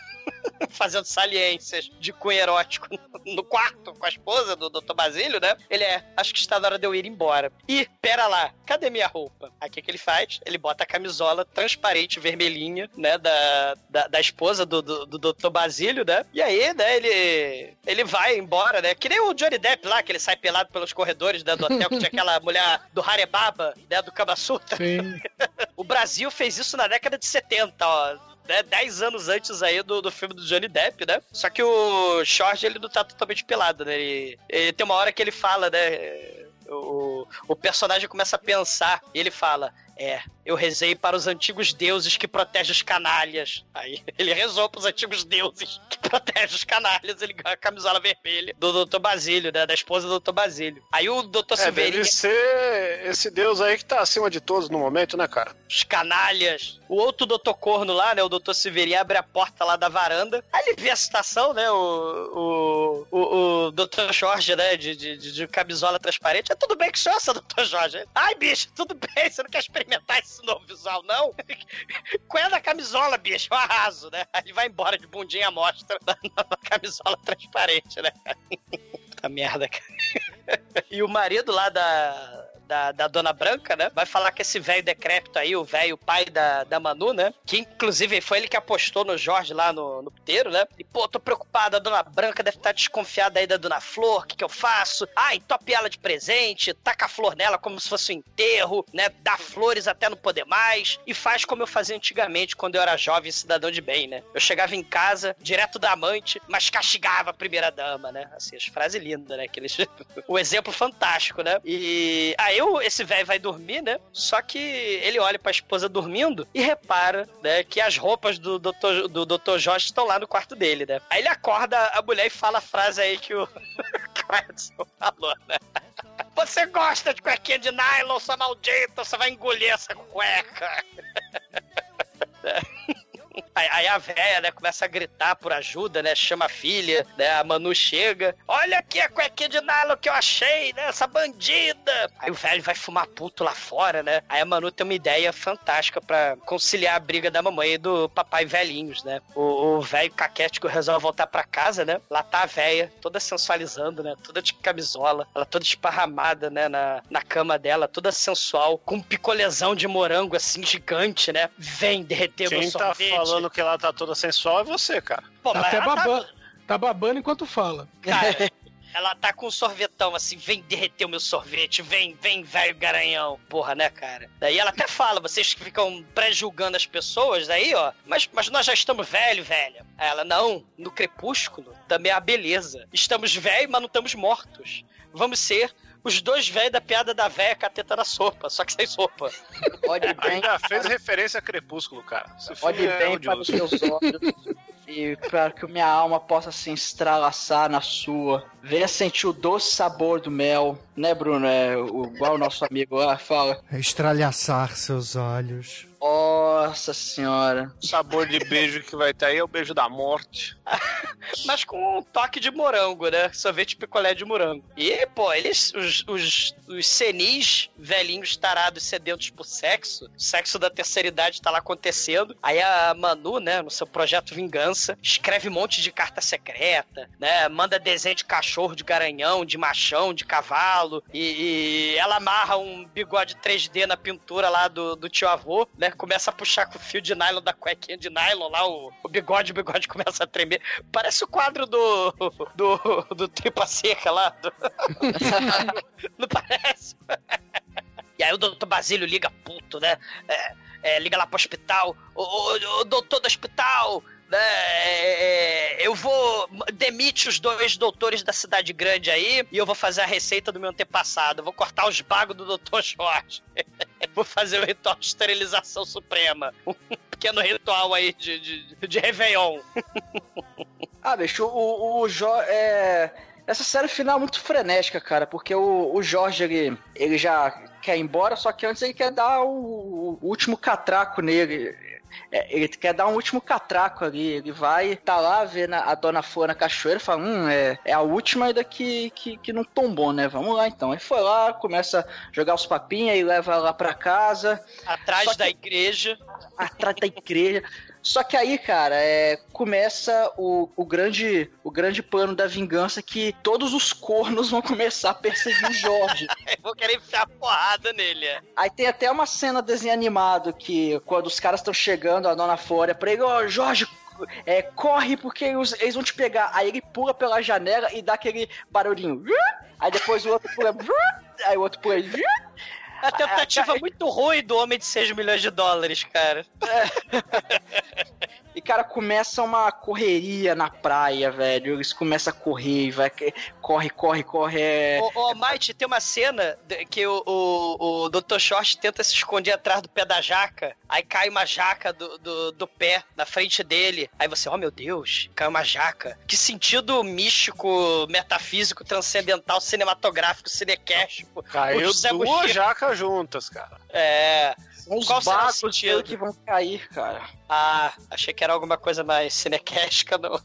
fazendo saliências de cunho erótico no quarto com a esposa do Dr. Basílio, né? Ele é, acho que está na hora de eu ir embora. E, pera lá, cadê minha roupa? Aí o que, que ele faz? Ele bota a camisola transparente, vermelhinha, né? Da, da, da esposa do, do, do Dr. Basílio, né? E aí, né, ele, ele vai embora, né? Que nem o Johnny Depp lá, que ele sai pelado pelos corredores né, do hotel, que tinha aquela mulher do Harebaba, né? Do Kama Sutra. O Brasil fez isso na década de 70, ó. Né, 10 anos antes aí do, do filme do Johnny Depp, né? Só que o Jorge, ele não tá totalmente pelado, né? Ele, ele tem uma hora que ele fala, né? O, o personagem começa a pensar e ele fala: É, eu rezei para os antigos deuses que protegem os canalhas. Aí ele rezou para os antigos deuses que protegem os canalhas. Ele ganha a camisola vermelha do Dr. Basílio, né? Da esposa do Dr. Basílio. Aí o Dr. É, Silveirinha. deve ser esse deus aí que tá acima de todos no momento, né, cara? os canalhas. O outro doutor corno lá, né? O doutor Severinho abre a porta lá da varanda. Aí ele vê a situação, né? O, o, o, o doutor Jorge, né? De, de, de- camisola transparente. É tudo bem que senhora, doutor Jorge. Ai, bicho, tudo bem. Você não quer experimentar esse novo visual, não? Qual é da camisola, bicho? Eu arraso, né? Aí vai embora de bundinha mostra na, na camisola transparente, né? Puta merda, cara. E o marido lá da, da, da Dona Branca, né? Vai falar que esse velho decrépito aí, o velho pai da, da Manu, né? Que inclusive foi ele que apostou no Jorge lá no, no puteiro, né? E pô, tô preocupada, a Dona Branca deve estar desconfiada aí da Dona Flor, o que, que eu faço? Ah, entope ela de presente, taca a flor nela como se fosse um enterro, né? Dá flores até não poder mais e faz como eu fazia antigamente quando eu era jovem cidadão de bem, né? Eu chegava em casa, direto da amante, mas castigava a primeira dama, né? Assim, as frases lindas, né? Aqueles... o exemplo fantástico, né? E aí eu, esse velho vai dormir, né? Só que ele olha pra esposa dormindo e repara, né, que as roupas do Dr. do Dr. Jorge estão lá no quarto dele, né? Aí ele acorda a mulher e fala a frase aí que o, Edson falou, né? Você gosta de cuequinha de nylon, sua maldita, você vai engolir essa cueca. Aí, aí a véia, né, começa a gritar por ajuda, né? Chama a filha, né? A Manu chega. Olha aqui a cuequinha de nylon que eu achei, né? Essa bandida. Aí o velho vai fumar puto lá fora, né? Aí a Manu tem uma ideia fantástica para conciliar a briga da mamãe e do papai velhinhos, né? O velho caquético resolve voltar para casa, né? Lá tá a véia, toda sensualizando, né? Toda de camisola, ela toda esparramada, né? Na, na cama dela, toda sensual, com um picolezão de morango assim gigante, né? Vem derreter Quem meu tá sorvete. Falando que ela tá toda sensual é você, cara. Pô, Tá mas até ela babando. Tá babando enquanto fala. Cara, ela tá com um sorvetão assim, vem derreter o meu sorvete, vem, vem, velho garanhão. Porra, né, cara? Daí ela até fala, vocês que ficam pré-julgando as pessoas, daí, ó, mas, mas nós já estamos velho, velha. Aí ela, não, no crepúsculo também é a beleza. Estamos velhos, mas não estamos mortos. Vamos ser os dois velhos da piada da véia com a teta na sopa, só que sem sopa. Pode bem, Ainda fez referência a Crepúsculo, cara. Pode é bem para os seus olhos. E para que minha alma possa se estralaçar na sua. Venha sentir o doce sabor do mel. Né, Bruno? É o- igual o nosso amigo lá fala. Estralhaçar seus olhos. Nossa senhora. O sabor de beijo que vai ter aí é o beijo da morte. Mas com um toque de morango, né? Sorvete picolé de morango. E, pô, eles, os, os, os senis velhinhos tarados sedentos por sexo, o sexo da terceira idade tá lá acontecendo. Aí a Manu, né, no seu projeto Vingança, escreve um monte de carta secreta, né? Manda desenho de cachorro, de garanhão, de machão, de cavalo. E, e ela amarra um bigode 3D na pintura lá do, do tio avô, né? Começa a puxar com o fio de nylon da cuequinha de nylon lá, o, o bigode, o bigode começa a tremer. Parece o quadro do. do. do Tripa Seca lá. do- Não parece? E aí o doutor Basílio liga puto, né? É, é, liga lá pro hospital. Ô, ô, ô, doutor do hospital, né? É, é, eu vou. Demite os dois doutores da cidade grande aí e eu vou fazer a receita do meu antepassado. Vou cortar os bagos do doutor Jorge. vou fazer o ritual de esterilização suprema. Um pequeno ritual aí de, de, de Réveillon. Ah, bicho, o, o Jorge. É... Essa série final é muito frenética, cara, porque o, o Jorge, ele, ele já quer ir embora, só que antes ele quer dar o, o último catraco nele. É, ele quer dar um último catraco ali. Ele vai tá lá vendo a dona Flor na cachoeira e fala: Hum, é, é a última ainda que, que, que não tombou, né? Vamos lá então. Aí foi lá, começa a jogar os papinhos, aí leva ela pra casa, Atrás que- da igreja. atrás da igreja. Só que aí, cara, é, começa o, o, grande, o grande plano da vingança que todos os cornos vão começar a perseguir o Jorge. Eu vou querer enfiar porrada nele. é. Aí tem até uma cena desenho animado que quando os caras estão chegando, a dona Flória pra ele, ó, Jorge, é, corre porque eles vão te pegar. Aí ele pula pela janela e dá aquele barulhinho. Aí depois o outro pula. Aí o outro pula. A tentativa muito ruim do homem de 6 milhões de dólares, cara. E, cara, começa uma correria na praia, velho. Eles começam a correr, vai, corre, corre, corre. É... Ô, ô Might, tem uma cena de- que o, o, o Dr. Short tenta se esconder atrás do pé da jaca, aí cai uma jaca do, do, do pé na frente dele. Aí você, oh meu Deus, cai uma jaca. Que sentido místico, metafísico, transcendental, cinematográfico, cinequéstico. Caiu duas jacas juntas, cara. É. Os Qual será o bagos dele que vão cair, cara. Ah, achei que era alguma coisa mais cinequéstica, não.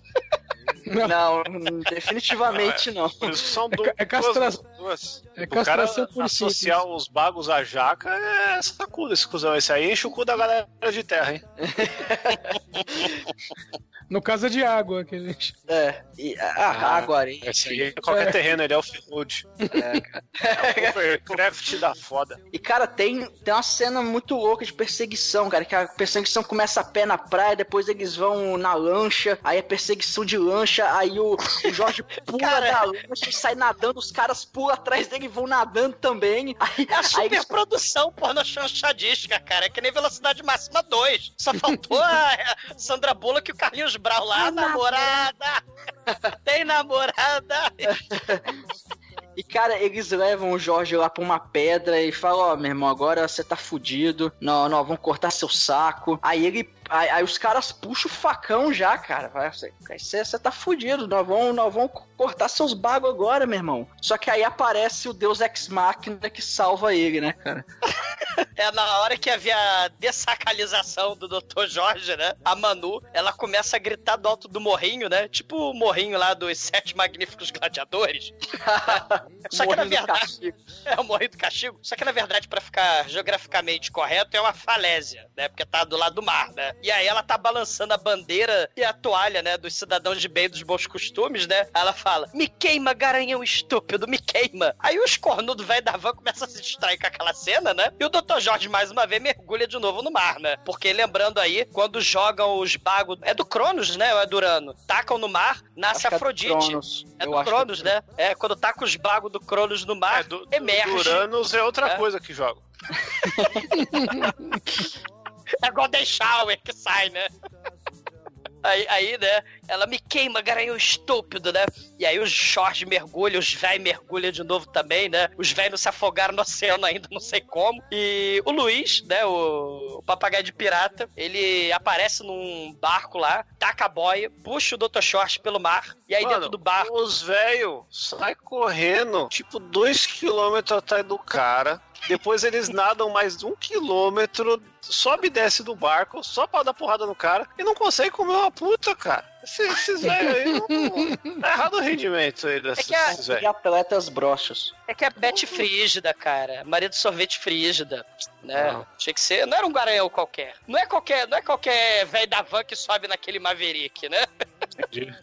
Não, definitivamente não. Isso são du- ca- é castra- duas, duas. é O cara castração por associar os bagos à jaca é sacuda esse cuzão. Esse aí enche o cu da galera de terra, hein? No caso é de água que a gente. É. E, ah, água, areia. Esse aí, qualquer terreno, ele é o food. É, cara. É o Overcraft da foda. E, cara, tem, tem uma cena muito louca de perseguição, cara. Que a perseguição começa a pé na praia, depois eles vão na lancha, aí é perseguição de lancha, aí o, o Jorge pula Cara. da lancha e sai nadando, os caras pulam atrás dele e vão nadando também. Aí, É a eles superprodução porno chanchadística, cara. É que nem Velocidade Máxima 2. Só faltou a Sandra Bullock e o Carlinhos Brau lá. namorada! Tem namorada! E, cara, eles levam o Jorge lá pra uma pedra e falam, ó, meu irmão, agora você tá fudido. Não, não, vamos cortar seu saco. Aí ele. Aí, aí os caras puxam o facão já, cara. Você tá fudido. Nós vamos, nós vamos cortar seus bagos agora, meu irmão. Só que aí aparece o Deus Ex Machina que salva ele, né, cara? É na hora que havia a dessacralização do Dr. Jorge, né? A Manu, ela começa a gritar do alto do morrinho, né? Tipo o morrinho lá dos Sete Magníficos Gladiadores. Só que na verdade. É o morrinho do castigo. Só que na verdade, pra ficar geograficamente correto, é uma falésia, né? Porque tá do lado do mar, né? E aí ela tá balançando a bandeira e a toalha, né? Dos cidadãos de bem dos bons costumes, né? Ela fala: Me queima, garanhão estúpido, me queima. Aí os cornudos velho da van começam a se distrair com aquela cena, né? E o Dr. Jorge, mais uma vez, mergulha de novo no mar, né? Porque lembrando aí, quando jogam os bagos. É do Cronos, né? Ou é do Urano? Tacam no mar, nasce Acho é do Afrodite. Cronos. É Eu do que é Cronos, né? É, quando taca os bagos do Cronos no mar, É, do, emerge. do Uranus é outra É. coisa que joga. É Golden Shower que sai, né? Aí, aí, né, ela me queima, garanhão estúpido, né? E aí os Jorge mergulha, os véi mergulha de novo também, né? Os véi não se afogaram no oceano ainda, não sei como. E o Luiz, né, o, o papagaio de pirata, ele aparece num barco lá, taca a boia, puxa o Dr. Short pelo mar, e aí Mano, dentro do barco... Os velhos saem correndo, tipo, dois quilômetros atrás do cara. Depois eles nadam mais um quilômetro, sobe e desce do barco, só pra dar porrada no cara, e não consegue comer uma puta, cara. Esses, esses velhos aí não. Tá errado o rendimento aí desses, que a- E velhos. atletas broxos. É que é Bete Frígida, cara. Maria do sorvete frígida, né? Ah. Tinha que ser. Não era um garanhão qualquer. Não é qualquer, não é qualquer velho da van que sobe naquele Maverick, né? Entendi.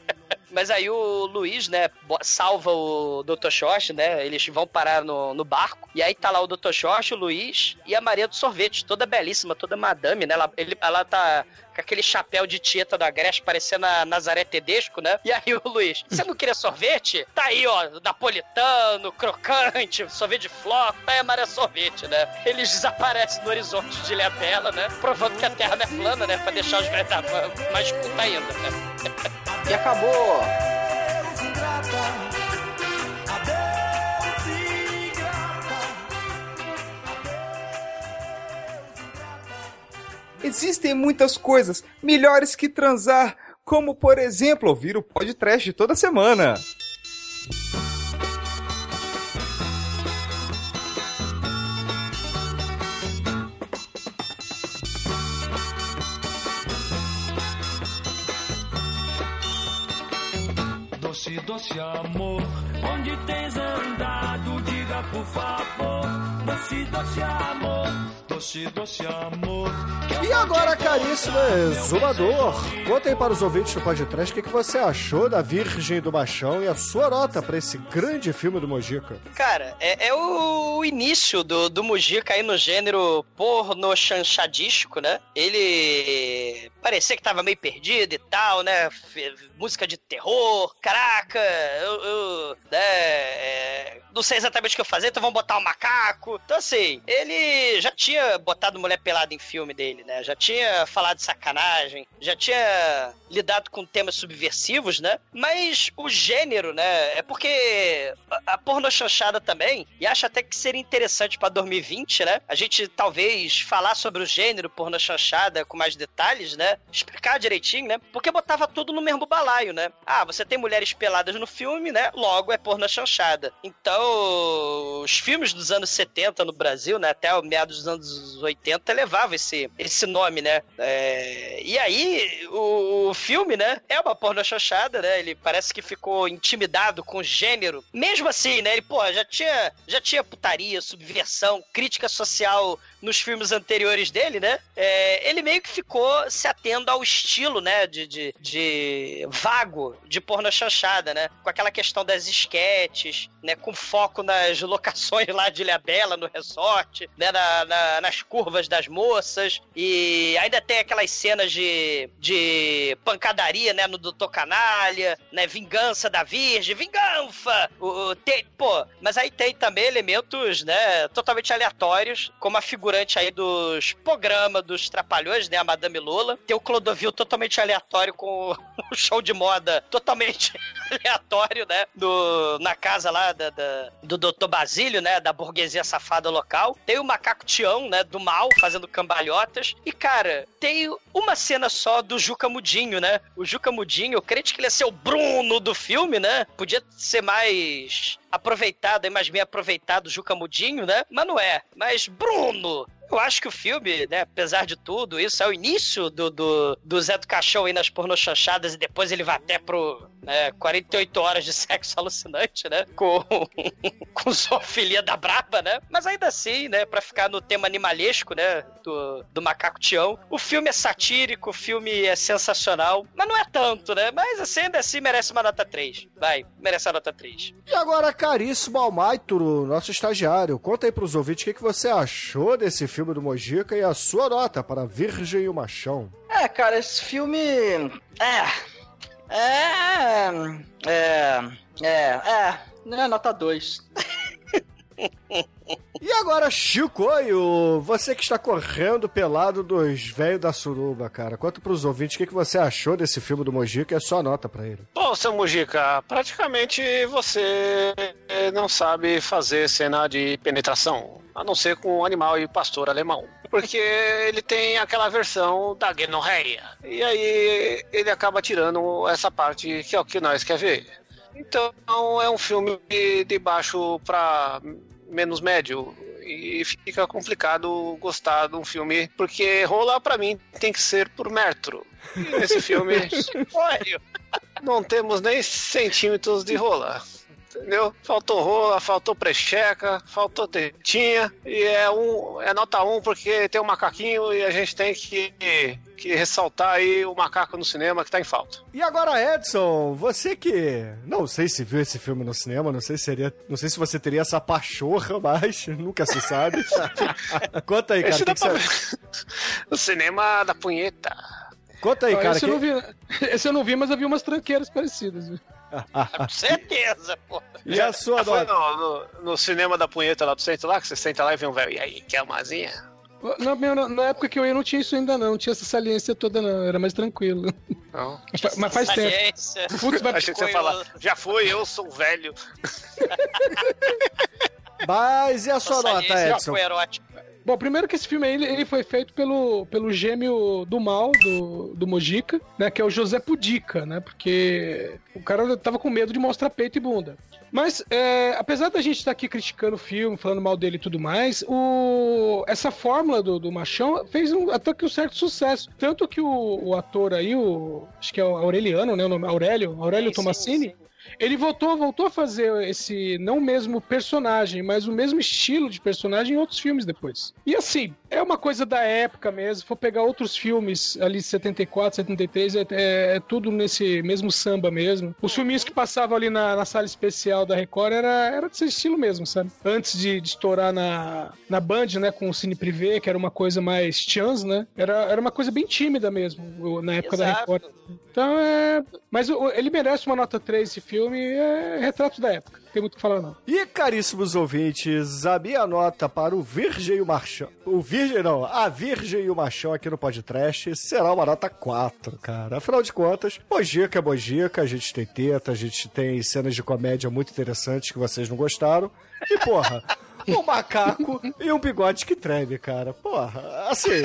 Mas aí o Luiz, né, salva o Dr. Xoxi, né? Eles vão parar no, no barco. E aí tá lá o Dr. Xoxi, o Luiz e a Maria do Sorvete, toda belíssima, toda madame, né? Ela, ele- ela tá com aquele chapéu de tieta da Grécia, parecendo a Nazaré Tedesco, né? E aí o Luiz, você não queria sorvete? Tá aí, ó, napolitano, crocante, sorvete de floco, tá aí a Maria Sorvete, né? Eles desaparecem no horizonte de Ilha Bela, né? Provando que a Terra não é plana, né? Pra deixar os velhos mais puta ainda, né? E acabou! Existem muitas coisas melhores que transar, como por exemplo ouvir o podcast toda semana. Doce, amor, onde tens andado? Diga por favor. Doce, doce amor, doce, doce amor. E agora, caríssimo exumador, conta aí para os ouvintes do podcast o que, que você achou da Virgem do Machão e a sua nota para esse grande filme do Mojica. Cara, é, é o início do, do Mujica aí no gênero porno chanchadístico, né? Ele parecia que tava meio perdido e tal, né? F- música de terror, caraca, eu, eu, né? é, não sei exatamente o que eu fazer, então vamos botar um macaco. Então, assim, ele já tinha botado mulher pelada em filme dele, né? Já tinha falado de sacanagem, já tinha lidado com temas subversivos, né? Mas o gênero, né? É porque a, porno chanchada também, e acho até que seria interessante pra 2020, né? A gente talvez falar sobre o gênero porno chanchada com mais detalhes, né? Explicar direitinho, né? Porque botava tudo no mesmo balaio, né? Ah, você tem mulheres peladas no filme, né? Logo é porno chanchada. Então, os filmes dos anos 70 no Brasil, né, até o meados dos anos 80, levavam esse, esse nome, né? É, e aí, o, o filme, né, é uma porno chanchada, né? Ele parece que ficou intimidado com o gênero. Mesmo assim, né, ele, pô, já tinha, já tinha putaria, subversão, crítica social nos filmes anteriores dele, né? É, ele meio que ficou se atendo ao estilo, né, de, de, de vago de porno chanchada, né? Com aquela questão das esquetes, né, com foco nas locações lá de Ilhabela, no resort, né, na, na, nas curvas das moças, e ainda tem aquelas cenas de, de pancadaria, né, no Doutor Canalha, né, vingança da Virgem, vingança! O, o, tem, pô, mas aí tem também elementos, né, totalmente aleatórios, como a figurante aí dos programas dos Trapalhões, né, a Madame Lola, tem o Clodovil totalmente aleatório com o show de moda totalmente aleatório, né, do, na casa lá da, da, do Dr. Basílio, né, da burguesia safada local. Tem o macaco Tião, né, do mal, fazendo cambalhotas. E, cara, tem uma cena só do Juca Mudinho, né? O Juca Mudinho, crente que ele ia ser o Bruno do filme, né? Podia ser mais aproveitado, mais bem aproveitado o Juca Mudinho, né? Mas não é. Mas Bruno, eu acho que o filme, né, apesar de tudo, isso é o início do, do, do Zé do Caixão aí nas pornochanchadas e depois ele vai até pro né, 48 horas de sexo alucinante, né? Com, com zoofilia da braba, né? Mas ainda assim, né, pra ficar no tema animalesco, né, do, do macaco Tião, o filme é satírico, o filme é sensacional, mas não é tanto, né? Mas assim, ainda assim merece uma nota 3. Vai, merece a nota 3. E agora, caríssimo Almaituro, nosso estagiário, conta aí pros ouvintes o que, que você achou desse filme do Mojica e a sua nota para Virgem e o Machão. É, cara, esse filme. É. É. É. É. É. Né, nota 2. E agora, Chicoio, você que está correndo pelado dos velhos da suruba, cara. Conta pros ouvintes o que, que você achou desse filme do Mojica a sua nota pra ele. Bom, seu Mujica, praticamente você não sabe fazer cena de penetração, a não ser com um animal e pastor alemão. Porque ele tem aquela versão da gonorreia. E aí ele acaba tirando essa parte que é o que nós quer ver. Então é um filme de baixo para menos médio e fica complicado gostar de um filme porque rola para mim tem que ser por metro. E nesse filme, olha, não temos nem centímetros de rola. Entendeu? Faltou rola, faltou precheca, faltou tetinha. E é um é nota 1 um porque tem um macaquinho e a gente tem que, que ressaltar aí o macaco no cinema que tá em falta. E agora, Edson, você que não sei se viu esse filme no cinema, não sei se seria, não sei se você teria essa pachorra, mas nunca se sabe. Conta aí, cara. Que que pra você-. O cinema da punheta. Conta aí, cara. esse, que- eu não vi, esse eu não vi, mas eu vi umas tranqueiras parecidas. viu? Com certeza, pô. E a sua Já foi nota? no, no, no cinema da punheta lá do centro lá, que você senta lá e vê um velho. E aí, quer umazinha? Na, meu, na, na época que eu ia, não tinha isso ainda não, não tinha essa saliência toda não, era mais tranquilo. Não. Mas, fa- mas faz tempo. Saliência. Putz, vai Achei que você ia falar, já fui, eu sou velho. Mas e a sua nota, Edson? foi erótico. Bom, primeiro que esse filme aí, ele, foi feito pelo, pelo gêmeo do mal, do, do Mojica, né? Que é o José Pudica, né? Porque o cara tava com medo de mostrar peito e bunda. Mas, é, apesar da gente estar aqui criticando o filme, falando mal dele e tudo mais, o, essa fórmula do, do Machão fez um, até que um certo sucesso. Tanto que o, o ator aí, o, acho que é o Aureliano, né? O nome, Aurélio, Aurélio Sim, Tomassini, sim, sim. Ele voltou, voltou a fazer esse, não mesmo personagem, mas o mesmo estilo de personagem em outros filmes depois. E assim, é uma coisa da época mesmo. Se for pegar outros filmes ali, 74, 73, é, é, é tudo nesse mesmo samba mesmo. Os filminhos que passavam ali na, na sala especial da Record era, era desse estilo mesmo, sabe? Antes de, de estourar na, na Band, né, com o Cine Privé, que era uma coisa mais chance, né? Era, era uma coisa bem tímida mesmo, na época da Exato. Record. Então é. Mas o- ele merece uma nota 3 esse filme, é retrato da época. Tem muito o que falar, não. E caríssimos ouvintes, a minha nota para o Virgem e o Machão. O Virgem não, a Virgem e o Machão aqui no podcast será uma nota 4, cara. Afinal de contas, Mojica é Mojica, a gente tem teta, a gente tem cenas de comédia muito interessantes que vocês não gostaram. E porra, um macaco e um bigode que treme, cara. Porra, assim.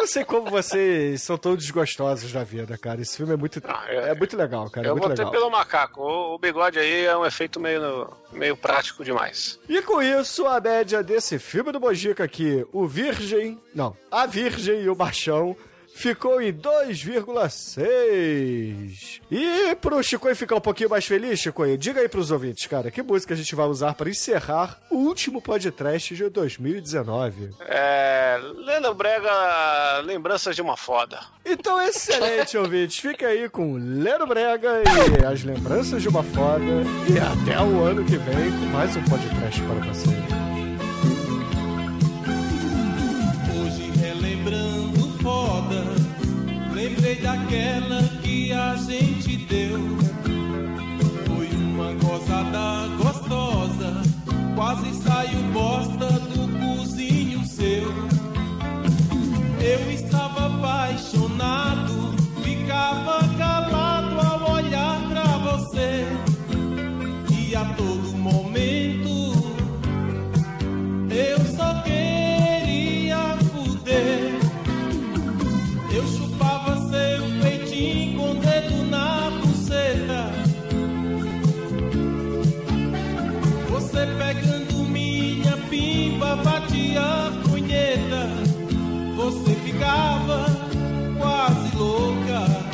Eu não sei como vocês são tão desgostosos na vida, cara. Esse filme é muito, é muito legal, cara. É Eu muito votei legal. pelo macaco. O, o bigode aí é um efeito meio, meio prático demais. E com isso, a média desse filme do Mojica aqui, o Virgem. Não, a Virgem e o Machão. Ficou em 2,6. E pro Chicoio ficar um pouquinho mais feliz, Chicoio, diga aí pros ouvintes, cara, que música a gente vai usar para encerrar o último podcast de 2019. É. Lenda Brega, lembranças de uma foda. Então, excelente, ouvintes. Fica aí com Leno Brega e as lembranças de uma foda. E até o ano que vem com mais um podcast para vocês. Hoje relembrando foda, lembrei daquela que a gente deu. Foi uma gozada gostosa, quase ficava quase louca.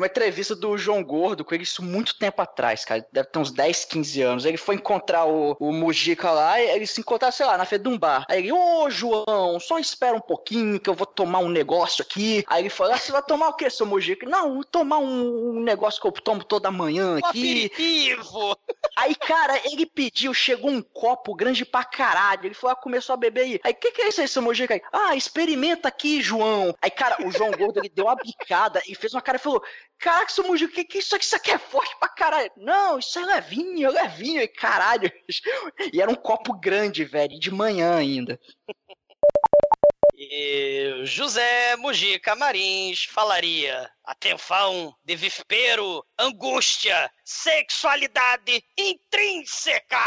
Uma entrevista do João Gordo com ele isso muito tempo atrás, cara. Deve ter uns 10, 15 anos. Ele foi encontrar o, o Mujica lá, e eles se encontraram, sei lá, na frente de um bar. Aí ele, ô João, só espera um pouquinho que eu vou tomar um negócio aqui. Aí ele falou, ah, você vai tomar o quê, seu Mujica? Não, tomar um, um negócio que eu tomo toda manhã Um aqui. aperitivo! Aí, cara, ele pediu, chegou um copo grande pra caralho. Ele foi lá, começou a beber aí. Aí, o que, que é isso aí, seu Mojica? Aí, ah, experimenta aqui, João. Aí, cara, o João Gordo, ele deu uma bicada e fez uma cara e falou: Caraca, seu Mojica, que, que isso aqui? Isso aqui é forte pra caralho. Não, isso é levinho, é levinho. E caralho. E era um copo grande, velho, de manhã ainda. E José Mujica Marins falaria: atenção, desespero, angústia, sexualidade intrínseca.